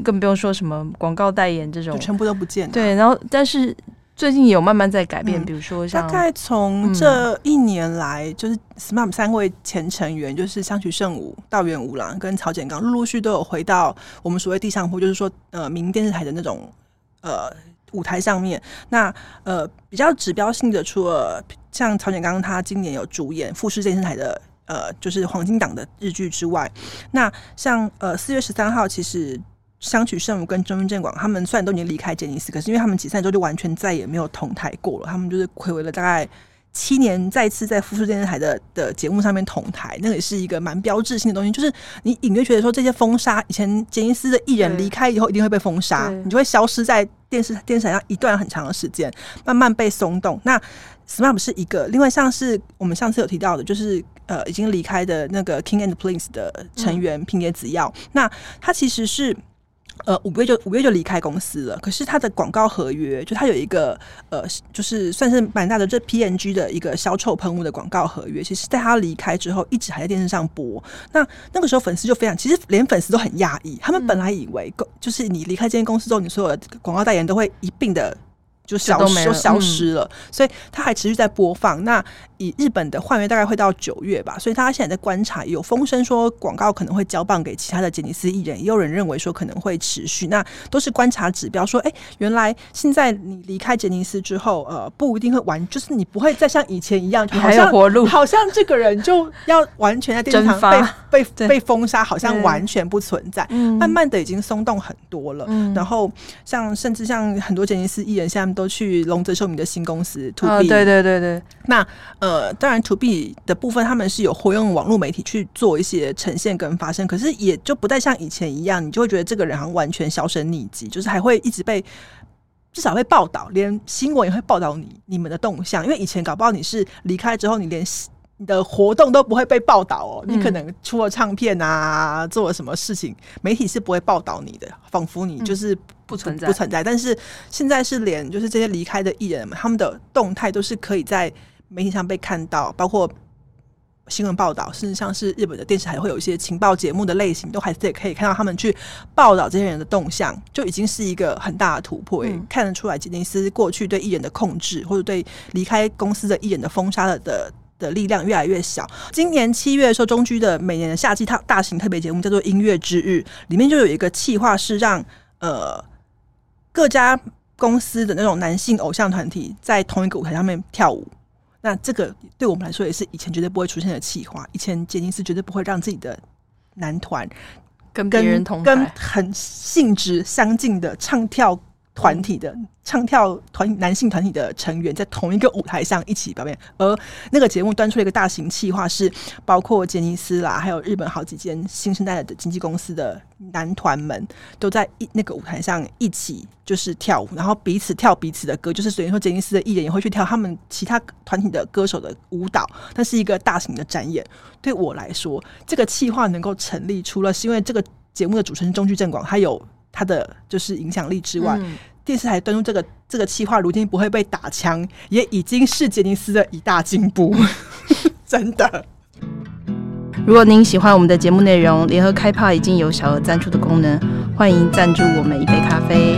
更不用说什么广告代言这种，全部都不见了。对，然后但是。最近也有慢慢在改变，嗯、比如说像大概从这一年来，嗯、就是 SMAP 三位前成员，就是相取圣武、道元五郎跟曹简刚，陆陆续续都有回到我们所谓地上铺，就是说呃，民电视台的那种呃舞台上面。那呃比较指标性的，除了像曹简刚他今年有主演富士电视台的呃就是黄金档的日剧之外，那像呃四月十三号其实。香取慎吾跟中村健广他们虽然都已经离开杰尼斯，可是因为他们解散之后就完全再也没有同台过了。他们就是睽违了大概七年，再次在富士电视台的的节目上面同台，那个也是一个蛮标志性的东西。就是你隐约觉得说，这些封杀以前杰尼斯的艺人离开以后一定会被封杀，你就会消失在电视电视台上一段很长的时间，慢慢被松动。那 SMAP 是一个，另外像是我们上次有提到的，就是呃已经离开的那个 King and Prince 的成员平野紫耀，嗯、那他其实是。呃，五月就五月就离开公司了。可是他的广告合约，就他有一个呃，就是算是蛮大的这 PNG 的一个消臭喷雾的广告合约。其实，在他离开之后，一直还在电视上播。那那个时候，粉丝就非常，其实连粉丝都很讶异。他们本来以为，就是你离开这间公司之后，你所有的广告代言都会一并的。就消失，就消失了，嗯、所以他还持续在播放。那以日本的换约大概会到九月吧，所以大家现在在观察，有风声说广告可能会交棒给其他的杰尼斯艺人，也有人认为说可能会持续。那都是观察指标，说哎、欸，原来现在你离开杰尼斯之后，呃，不一定会完，就是你不会再像以前一样，还有活路，好像这个人就要完全在电视上被被被，封杀，好像完全不存在。慢慢的已经松动很多了。嗯、然后像甚至像很多杰尼斯艺人现在。都去龙泽秀明的新公司 To B，、哦、对对对对。那呃，当然 To B 的部分，他们是有活用网络媒体去做一些呈现跟发声，可是也就不再像以前一样，你就会觉得这个人好像完全销声匿迹，就是还会一直被至少会报道，连新闻也会报道你你们的动向，因为以前搞不好你是离开之后，你连你的活动都不会被报道哦，你可能出了唱片啊，做了什么事情，媒体是不会报道你的，仿佛你就是。不存在，不存在。但是现在是连就是这些离开的艺人们，他们的动态都是可以在媒体上被看到，包括新闻报道，甚至像是日本的电视台会有一些情报节目的类型，都还是也可以看到他们去报道这些人的动向，就已经是一个很大的突破。嗯、看得出来，杰尼斯过去对艺人的控制，或者对离开公司的艺人的封杀了的的力量越来越小。今年七月的时候，中居的每年的夏季大大型特别节目叫做《音乐之日》，里面就有一个企划是让呃。各家公司的那种男性偶像团体在同一个舞台上面跳舞，那这个对我们来说也是以前绝对不会出现的企划。以前杰尼斯绝对不会让自己的男团跟跟人同跟很性质相近的唱跳。团体的唱跳团男性团体的成员在同一个舞台上一起表演，而那个节目端出了一个大型企划，是包括杰尼斯啦，还有日本好几间新生代的经纪公司的男团们都在一那个舞台上一起就是跳舞，然后彼此跳彼此的歌，就是等于说杰尼斯的艺人也会去跳他们其他团体的歌手的舞蹈，那是一个大型的展演。对我来说，这个企划能够成立，除了是因为这个节目的主持人中居正广他有他的就是影响力之外。嗯电视台登录这个这个企划，如今不会被打枪，也已经是杰尼斯的一大进步，真的。如果您喜欢我们的节目内容，联合开炮已经有小额赞助的功能，欢迎赞助我们一杯咖啡。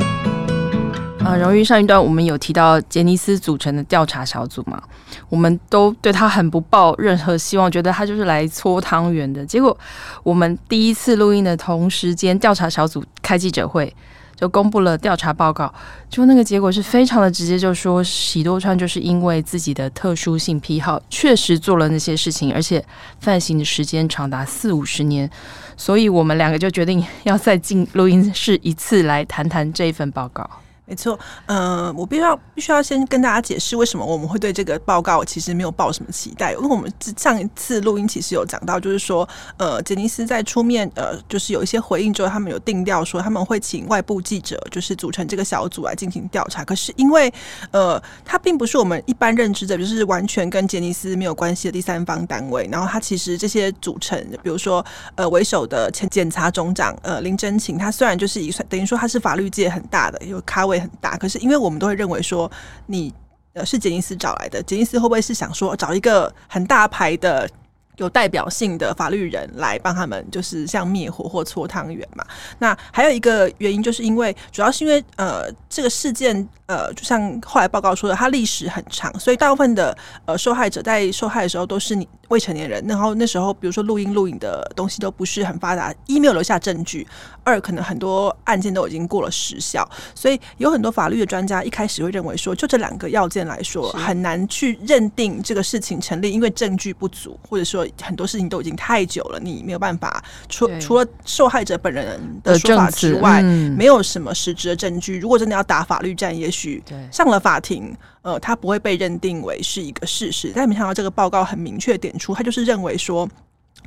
啊，荣誉上一段我们有提到杰尼斯组成的调查小组嘛，我们都对他很不抱任何希望，觉得他就是来搓汤圆的。结果我们第一次录音的同时间，调查小组开记者会。就公布了调查报告，就那个结果是非常的直接，就说喜多川就是因为自己的特殊性癖好，确实做了那些事情，而且犯行的时间长达四五十年，所以我们两个就决定要再进录音室一次来谈谈这一份报告。没错，呃，我必须要必须要先跟大家解释为什么我们会对这个报告其实没有抱什么期待，因为我们上一次录音其实有讲到，就是说，呃，杰尼斯在出面，呃，就是有一些回应之后，他们有定调说他们会请外部记者，就是组成这个小组来进行调查。可是因为，呃，他并不是我们一般认知的，就是完全跟杰尼斯没有关系的第三方单位。然后他其实这些组成，比如说，呃，为首的前检察总长，呃，林真琴，他虽然就是一算等于说他是法律界很大的，有咖位。很大，可是因为我们都会认为说，你呃是杰尼斯找来的，杰尼斯会不会是想说找一个很大牌的、有代表性的法律人来帮他们，就是像灭火或搓汤圆嘛？那还有一个原因，就是因为主要是因为呃这个事件。呃，就像后来报告说的，它历史很长，所以大部分的呃受害者在受害的时候都是你未成年人。然后那时候，比如说录音录影的东西都不是很发达，一没有留下证据，二可能很多案件都已经过了时效，所以有很多法律的专家一开始会认为说，就这两个要件来说，很难去认定这个事情成立，因为证据不足，或者说很多事情都已经太久了，你没有办法除除了受害者本人的说法之外，嗯、没有什么实质的证据。如果真的要打法律战，也许。上了法庭，呃，他不会被认定为是一个事实。但没想到这个报告很明确点出，他就是认为说。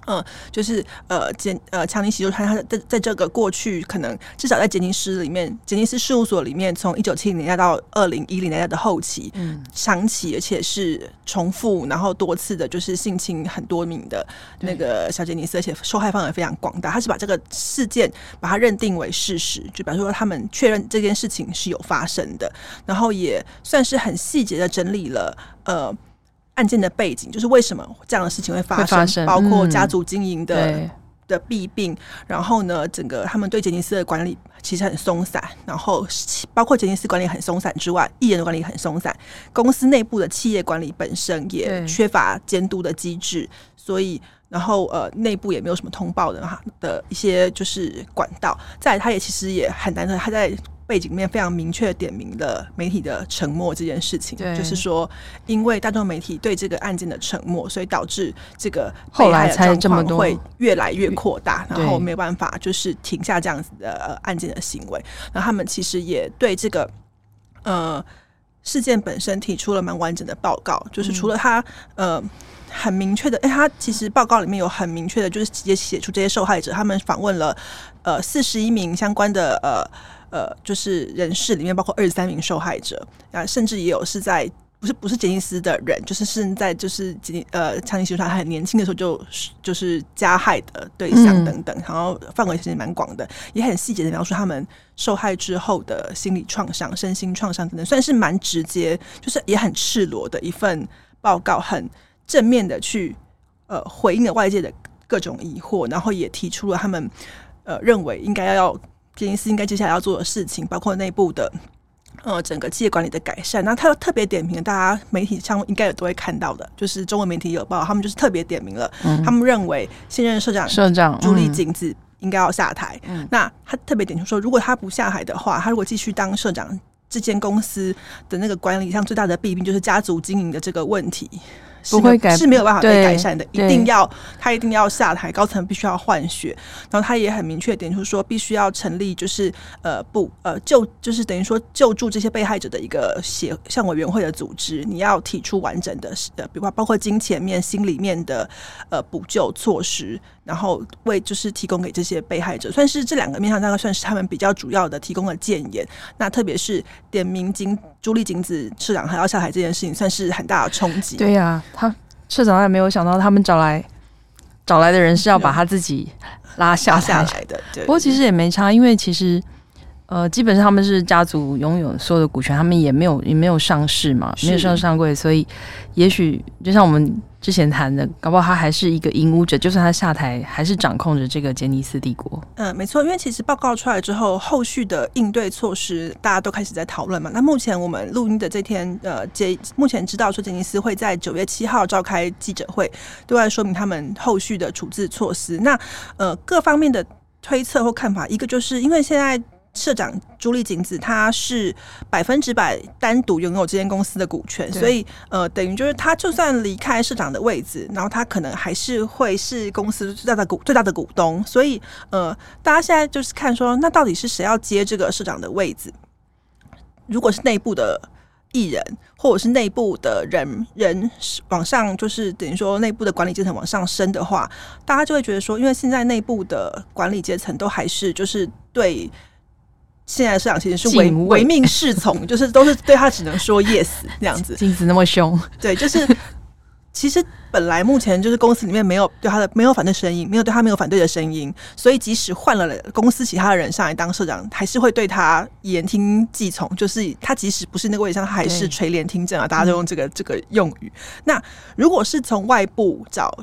嗯，就是呃，杰呃，强尼喜多川他在在这个过去，可能至少在杰尼斯里面，杰尼斯事务所里面，从一九七零年代到二零一零年代的后期，嗯，长期而且是重复，然后多次的，就是性侵很多名的那个小杰尼斯，而且受害范围非常广大。他是把这个事件把它认定为事实，就比方说他们确认这件事情是有发生的，然后也算是很细节的整理了呃。案件的背景就是为什么这样的事情会发生，包括家族经营的、嗯、的弊病，然后呢，整个他们对杰尼斯的管理其实很松散，然后包括杰尼斯管理很松散之外，艺人的管理很松散，公司内部的企业管理本身也缺乏监督的机制，所以然后呃，内部也没有什么通报的哈的一些就是管道，再来他也其实也很难的，他在。背景里面非常明确点明了媒体的沉默这件事情，就是说，因为大众媒体对这个案件的沉默，所以导致这个后来才这么多会越来越扩大，然后没办法就是停下这样子的案件的行为。那他们其实也对这个呃事件本身提出了蛮完整的报告，就是除了他呃很明确的，哎，他其实报告里面有很明确的，就是直接写出这些受害者，他们访问了呃四十一名相关的呃。呃，就是人士里面包括二十三名受害者啊，甚至也有是在不是不是杰尼斯的人，就是是在就是杰尼呃强尼喜多川很年轻的时候就就是加害的对象等等，然后范围其实蛮广的，也很细节的描述他们受害之后的心理创伤、身心创伤等等，算是蛮直接，就是也很赤裸的一份报告，很正面的去呃回应了外界的各种疑惑，然后也提出了他们呃认为应该要。杰尼斯应该接下来要做的事情，包括内部的呃整个企业管理的改善。那他特别点名，大家媒体上应该也都会看到的，就是中文媒体有报，他们就是特别点名了。嗯、他们认为现任社长社长朱莉景子应该要下台。嗯，那他特别点出说，如果他不下台的话，他如果继续当社长，这间公司的那个管理上最大的弊病就是家族经营的这个问题。不会改是没有办法被改善的，一定要他一定要下台，高层必须要换血。然后他也很明确点出说，必须要成立就是呃不呃救就是等于说救助这些被害者的一个协像委员会的组织。你要提出完整的呃，比如包括金钱面、心里面的呃补救措施，然后为就是提供给这些被害者，算是这两个面向大概算是他们比较主要的提供的建言。那特别是点名金朱莉金子社长还要下台这件事情，算是很大的冲击。对呀、啊。他社长也没有想到，他们找来找来的人是要把他自己拉下下来的。对，不过其实也没差，因为其实呃，基本上他们是家族拥有所有的股权，他们也没有也没有上市嘛，没有上上柜，所以也许就像我们。之前谈的，搞不好他还是一个影武者，就算他下台，还是掌控着这个杰尼斯帝国。嗯，没错，因为其实报告出来之后，后续的应对措施大家都开始在讨论嘛。那目前我们录音的这天，呃，杰目前知道说杰尼斯会在九月七号召开记者会，对外说明他们后续的处置措施。那呃，各方面的推测或看法，一个就是因为现在。社长朱丽景子，他是百分之百单独拥有这间公司的股权，所以呃，等于就是他就算离开社长的位置，然后他可能还是会是公司最大的股最大的股东。所以呃，大家现在就是看说，那到底是谁要接这个社长的位置？如果是内部的艺人，或者是内部的人人往上，就是等于说内部的管理阶层往上升的话，大家就会觉得说，因为现在内部的管理阶层都还是就是对。现在的社长其实是唯唯命是从，就是都是对他只能说 yes 这样子。镜子那么凶，对，就是其实本来目前就是公司里面没有对他的没有反对声音，没有对他没有反对的声音，所以即使换了公司其他的人上来当社长，还是会对他言听计从。就是他即使不是那个位置上，他还是垂帘听政啊。大家都用这个这个用语。那如果是从外部找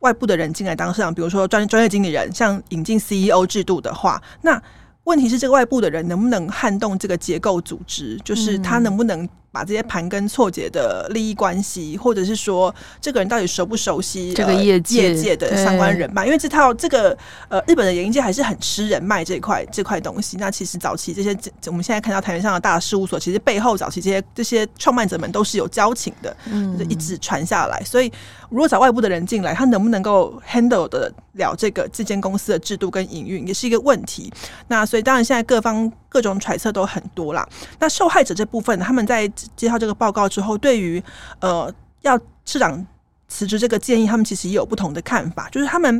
外部的人进来当社长，比如说专专业经理人，像引进 CEO 制度的话，那问题是这个外部的人能不能撼动这个结构组织？就是他能不能把这些盘根错节的利益关系，或者是说这个人到底熟不熟悉这个业界业界的相关人脉？因为这套这个呃日本的演艺界还是很吃人脉这一块这块东西。那其实早期这些我们现在看到台面上的大事务所，其实背后早期这些这些创办者们都是有交情的，就一直传下来。所以如果找外部的人进来，他能不能够 handle 的了这个这间公司的制度跟营运，也是一个问题。那所以当然现在各方。各种揣测都很多啦。那受害者这部分，他们在接到这个报告之后，对于呃要市长辞职这个建议，他们其实也有不同的看法。就是他们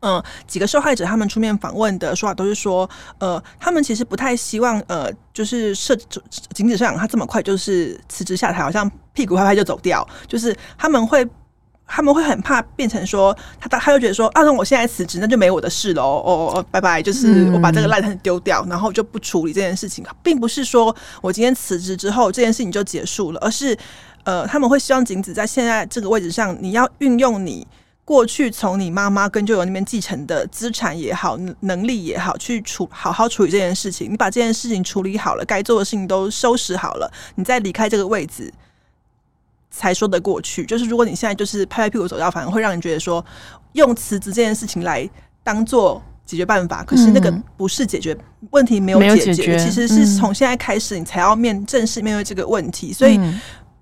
嗯、呃、几个受害者，他们出面访问的说法都是说，呃，他们其实不太希望呃，就是社景子社长他这么快就是辞职下台，好像屁股拍拍就走掉，就是他们会。他们会很怕变成说他他他就觉得说啊，那我现在辞职，那就没我的事喽哦哦哦，拜拜，就是我把这个烂摊子丢掉，然后就不处理这件事情，并不是说我今天辞职之后这件事情就结束了，而是呃他们会希望景子在现在这个位置上，你要运用你过去从你妈妈跟舅舅那边继承的资产也好，能力也好，去处好好处理这件事情。你把这件事情处理好了，该做的事情都收拾好了，你再离开这个位置。才说得过去，就是如果你现在就是拍拍屁股走掉，反而会让人觉得说用辞职这件事情来当做解决办法，可是那个不是解决问题，没有解决，其实是从现在开始你才要面正式面对这个问题。所以，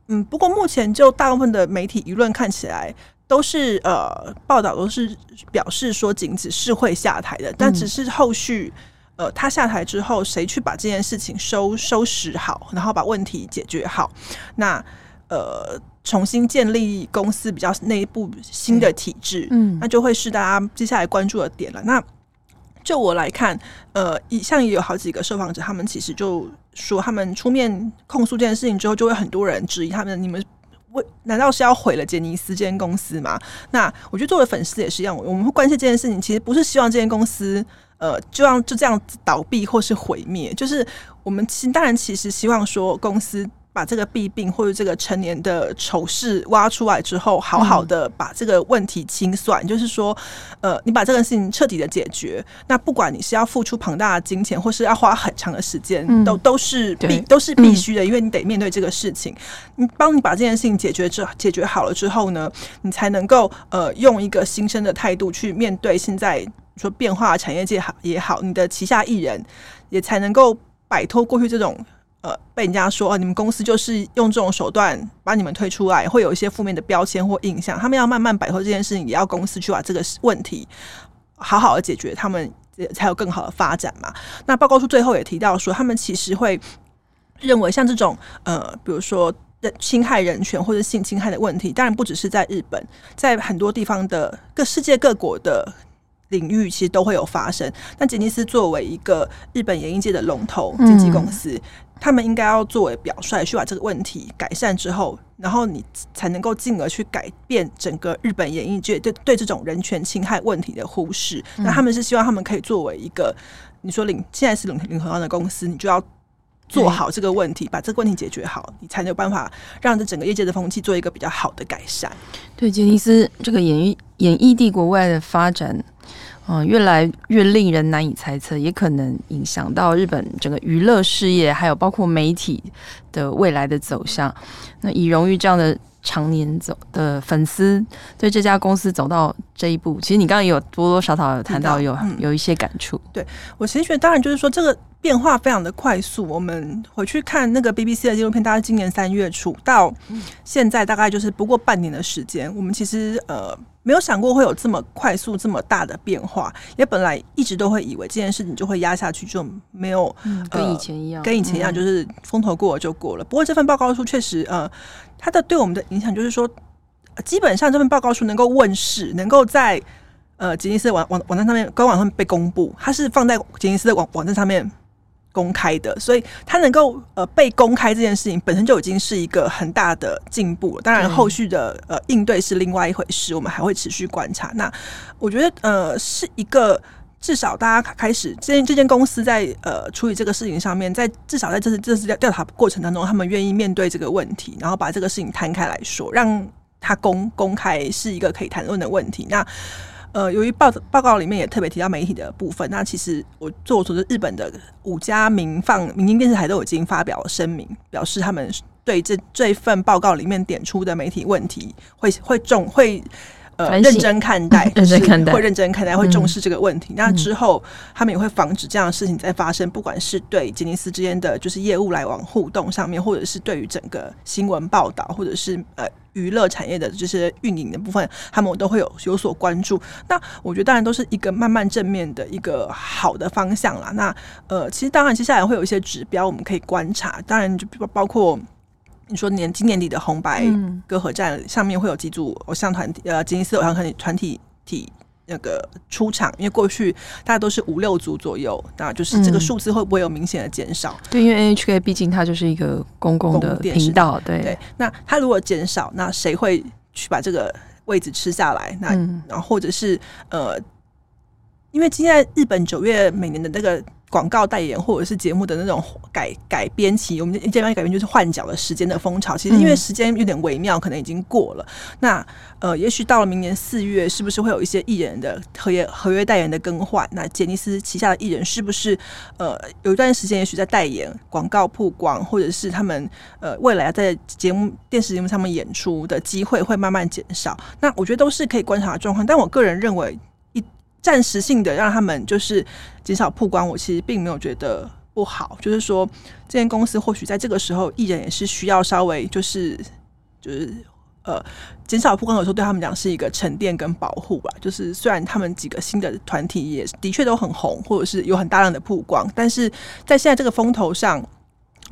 嗯，不过目前就大部分的媒体舆论看起来都是呃报道都是表示说景子是会下台的，但只是后续呃他下台之后谁去把这件事情收收拾好，然后把问题解决好，那。呃，重新建立公司比较内部新的体制，嗯，那就会是大家接下来关注的点了。那就我来看，呃，以像也有好几个受访者，他们其实就说，他们出面控诉这件事情之后，就会很多人质疑他们：你们为难道是要毁了杰尼斯这间公司吗？那我觉得作为粉丝也是一样，我们会关心这件事情，其实不是希望这间公司呃就让就这样倒闭或是毁灭，就是我们其当然其实希望说公司。把这个弊病或者这个成年的丑事挖出来之后，好好的把这个问题清算，嗯、就是说，呃，你把这个事情彻底的解决，那不管你是要付出庞大的金钱，或是要花很长的时间，嗯、都都是必都是必须的，因为你得面对这个事情。你帮你把这件事情解决之解决好了之后呢，你才能够呃用一个新生的态度去面对现在说变化产业界好也好，你的旗下艺人也才能够摆脱过去这种呃被人家说哦，你们公司就是用这种手段把你们推出来，会有一些负面的标签或印象。他们要慢慢摆脱这件事情，也要公司去把这个问题好好的解决，他们才有更好的发展嘛。那报告书最后也提到说，他们其实会认为像这种呃，比如说。侵害人权或者性侵害的问题，当然不只是在日本，在很多地方的各世界各国的领域，其实都会有发生。那杰尼斯作为一个日本演艺界的龙头经纪公司，他们应该要作为表率，去把这个问题改善之后，然后你才能够进而去改变整个日本演艺界对对这种人权侵害问题的忽视。嗯、那他们是希望他们可以作为一个，你说领现在是领领头羊的公司，你就要。做好这个问题，把这个问题解决好，你才能有办法让这整个业界的风气做一个比较好的改善。对，杰尼斯这个演艺演艺帝国外的发展，嗯、越来越令人难以猜测，也可能影响到日本整个娱乐事业，还有包括媒体的未来的走向。那以荣誉这样的。常年走的粉丝对这家公司走到这一步，其实你刚刚也有多多少少有谈到有，有、嗯、有一些感触。对我其实觉得，当然就是说这个变化非常的快速。我们回去看那个 BBC 的纪录片，大概今年三月初到现在，大概就是不过半年的时间。我们其实呃没有想过会有这么快速、这么大的变化，也本来一直都会以为这件事情就会压下去，就没有、嗯、跟以前一样，呃、跟以前一样，就是风头过了就过了。嗯、不过这份报告书确实呃。它的对我们的影响就是说，基本上这份报告书能够问世，能够在呃吉尼斯的网网网站上面官网上面被公布，它是放在吉尼斯的网网站上面公开的，所以它能够呃被公开这件事情本身就已经是一个很大的进步了。当然，后续的呃应对是另外一回事，我们还会持续观察。那我觉得呃是一个。至少大家开始，这这间公司在呃处理这个事情上面，在至少在这次这次调查过程当中，他们愿意面对这个问题，然后把这个事情摊开来说，让他公公开是一个可以谈论的问题。那呃，由于报报告里面也特别提到媒体的部分，那其实我据我所知，日本的五家民放民营电视台都已经发表声明，表示他们对这这份报告里面点出的媒体问题会会重会。呃，认真看待，认真看待，会认真看待，会重视这个问题。嗯、那之后，他们也会防止这样的事情再发生，不管是对杰尼斯之间的就是业务来往互动上面，或者是对于整个新闻报道，或者是呃娱乐产业的这些运营的部分，他们都会有有所关注。那我觉得当然都是一个慢慢正面的一个好的方向啦。那呃，其实当然接下来会有一些指标我们可以观察，当然就包括。你说年今年底的红白歌合战上面会有几组偶像团体，呃，吉尼斯偶像团体团体体那个出场，因为过去大家都是五六组左右，那就是这个数字会不会有明显的减少？嗯、对，因为 NHK 毕竟它就是一个公共的频道，对对。那它如果减少，那谁会去把这个位置吃下来？那、嗯、然后或者是呃，因为现在日本九月每年的那个。广告代言或者是节目的那种改改编期，我们这边改编就是换角的时间的风潮。其实因为时间有点微妙，可能已经过了。那呃，也许到了明年四月，是不是会有一些艺人的合约合约代言的更换？那杰尼斯旗下的艺人是不是呃有一段时间，也许在代言广告曝光，或者是他们呃未来在节目电视节目上面演出的机会会慢慢减少？那我觉得都是可以观察的状况。但我个人认为。暂时性的让他们就是减少曝光，我其实并没有觉得不好。就是说，这间公司或许在这个时候，艺人也是需要稍微就是就是呃减少曝光，有时候对他们讲是一个沉淀跟保护吧。就是虽然他们几个新的团体也的确都很红，或者是有很大量的曝光，但是在现在这个风头上，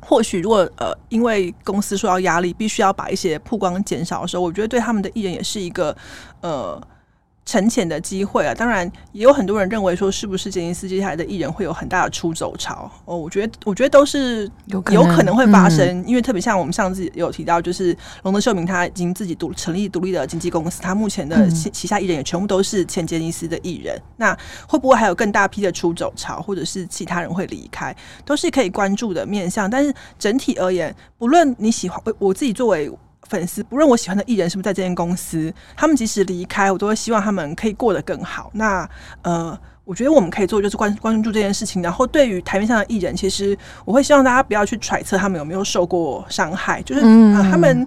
或许如果呃因为公司受到压力，必须要把一些曝光减少的时候，我觉得对他们的艺人也是一个呃。沉潜的机会啊，当然也有很多人认为说，是不是杰尼斯接下来的艺人会有很大的出走潮？哦，我觉得，我觉得都是有可能，有可能会发生，嗯、因为特别像我们上次有提到，就是龙德秀明他已经自己独成立独立的经纪公司，他目前的旗下艺人也全部都是前杰尼斯的艺人。嗯、那会不会还有更大批的出走潮，或者是其他人会离开，都是可以关注的面向。但是整体而言，不论你喜欢，我自己作为。粉丝不论我喜欢的艺人是不是在这间公司，他们即使离开，我都会希望他们可以过得更好。那呃，我觉得我们可以做就是关关注这件事情。然后对于台面上的艺人，其实我会希望大家不要去揣测他们有没有受过伤害，就是、呃、他们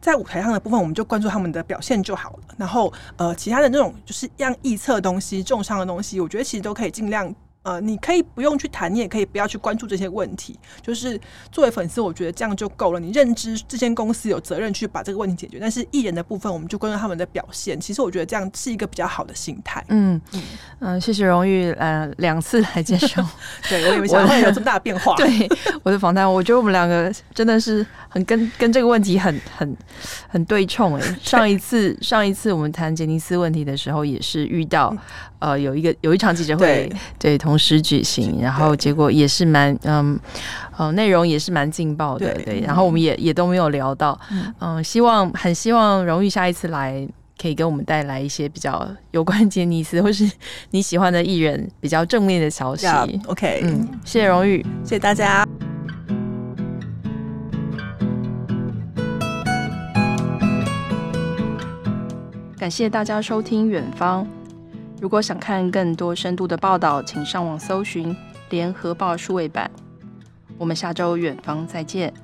在舞台上的部分，我们就关注他们的表现就好了。然后呃，其他的那种就是让臆测的东西、重伤的东西，我觉得其实都可以尽量。呃，你可以不用去谈，你也可以不要去关注这些问题。就是作为粉丝，我觉得这样就够了。你认知这间公司有责任去把这个问题解决，但是艺人的部分，我们就关注他们的表现。其实我觉得这样是一个比较好的心态。嗯嗯嗯，谢谢荣誉呃两次来接受，对我也没想到会有这么大的变化。对我的访谈，我觉得我们两个真的是很跟跟这个问题很很很对冲哎。上一次上一次我们谈杰尼斯问题的时候，也是遇到。嗯呃，有一个有一场记者会，对，对，同时举行，然后结果也是蛮，嗯，呃，内容也是蛮劲爆的，对，然后我们也也都没有聊到，嗯，呃、希望很希望荣誉下一次来可以给我们带来一些比较有关 杰尼斯或是你喜欢的艺人比较正面的消息。Yeah, OK，嗯，谢谢荣誉，谢谢大家，感谢大家收听远方。如果想看更多深度的报道，请上网搜寻《联合报数位版》。我们下周远方再见。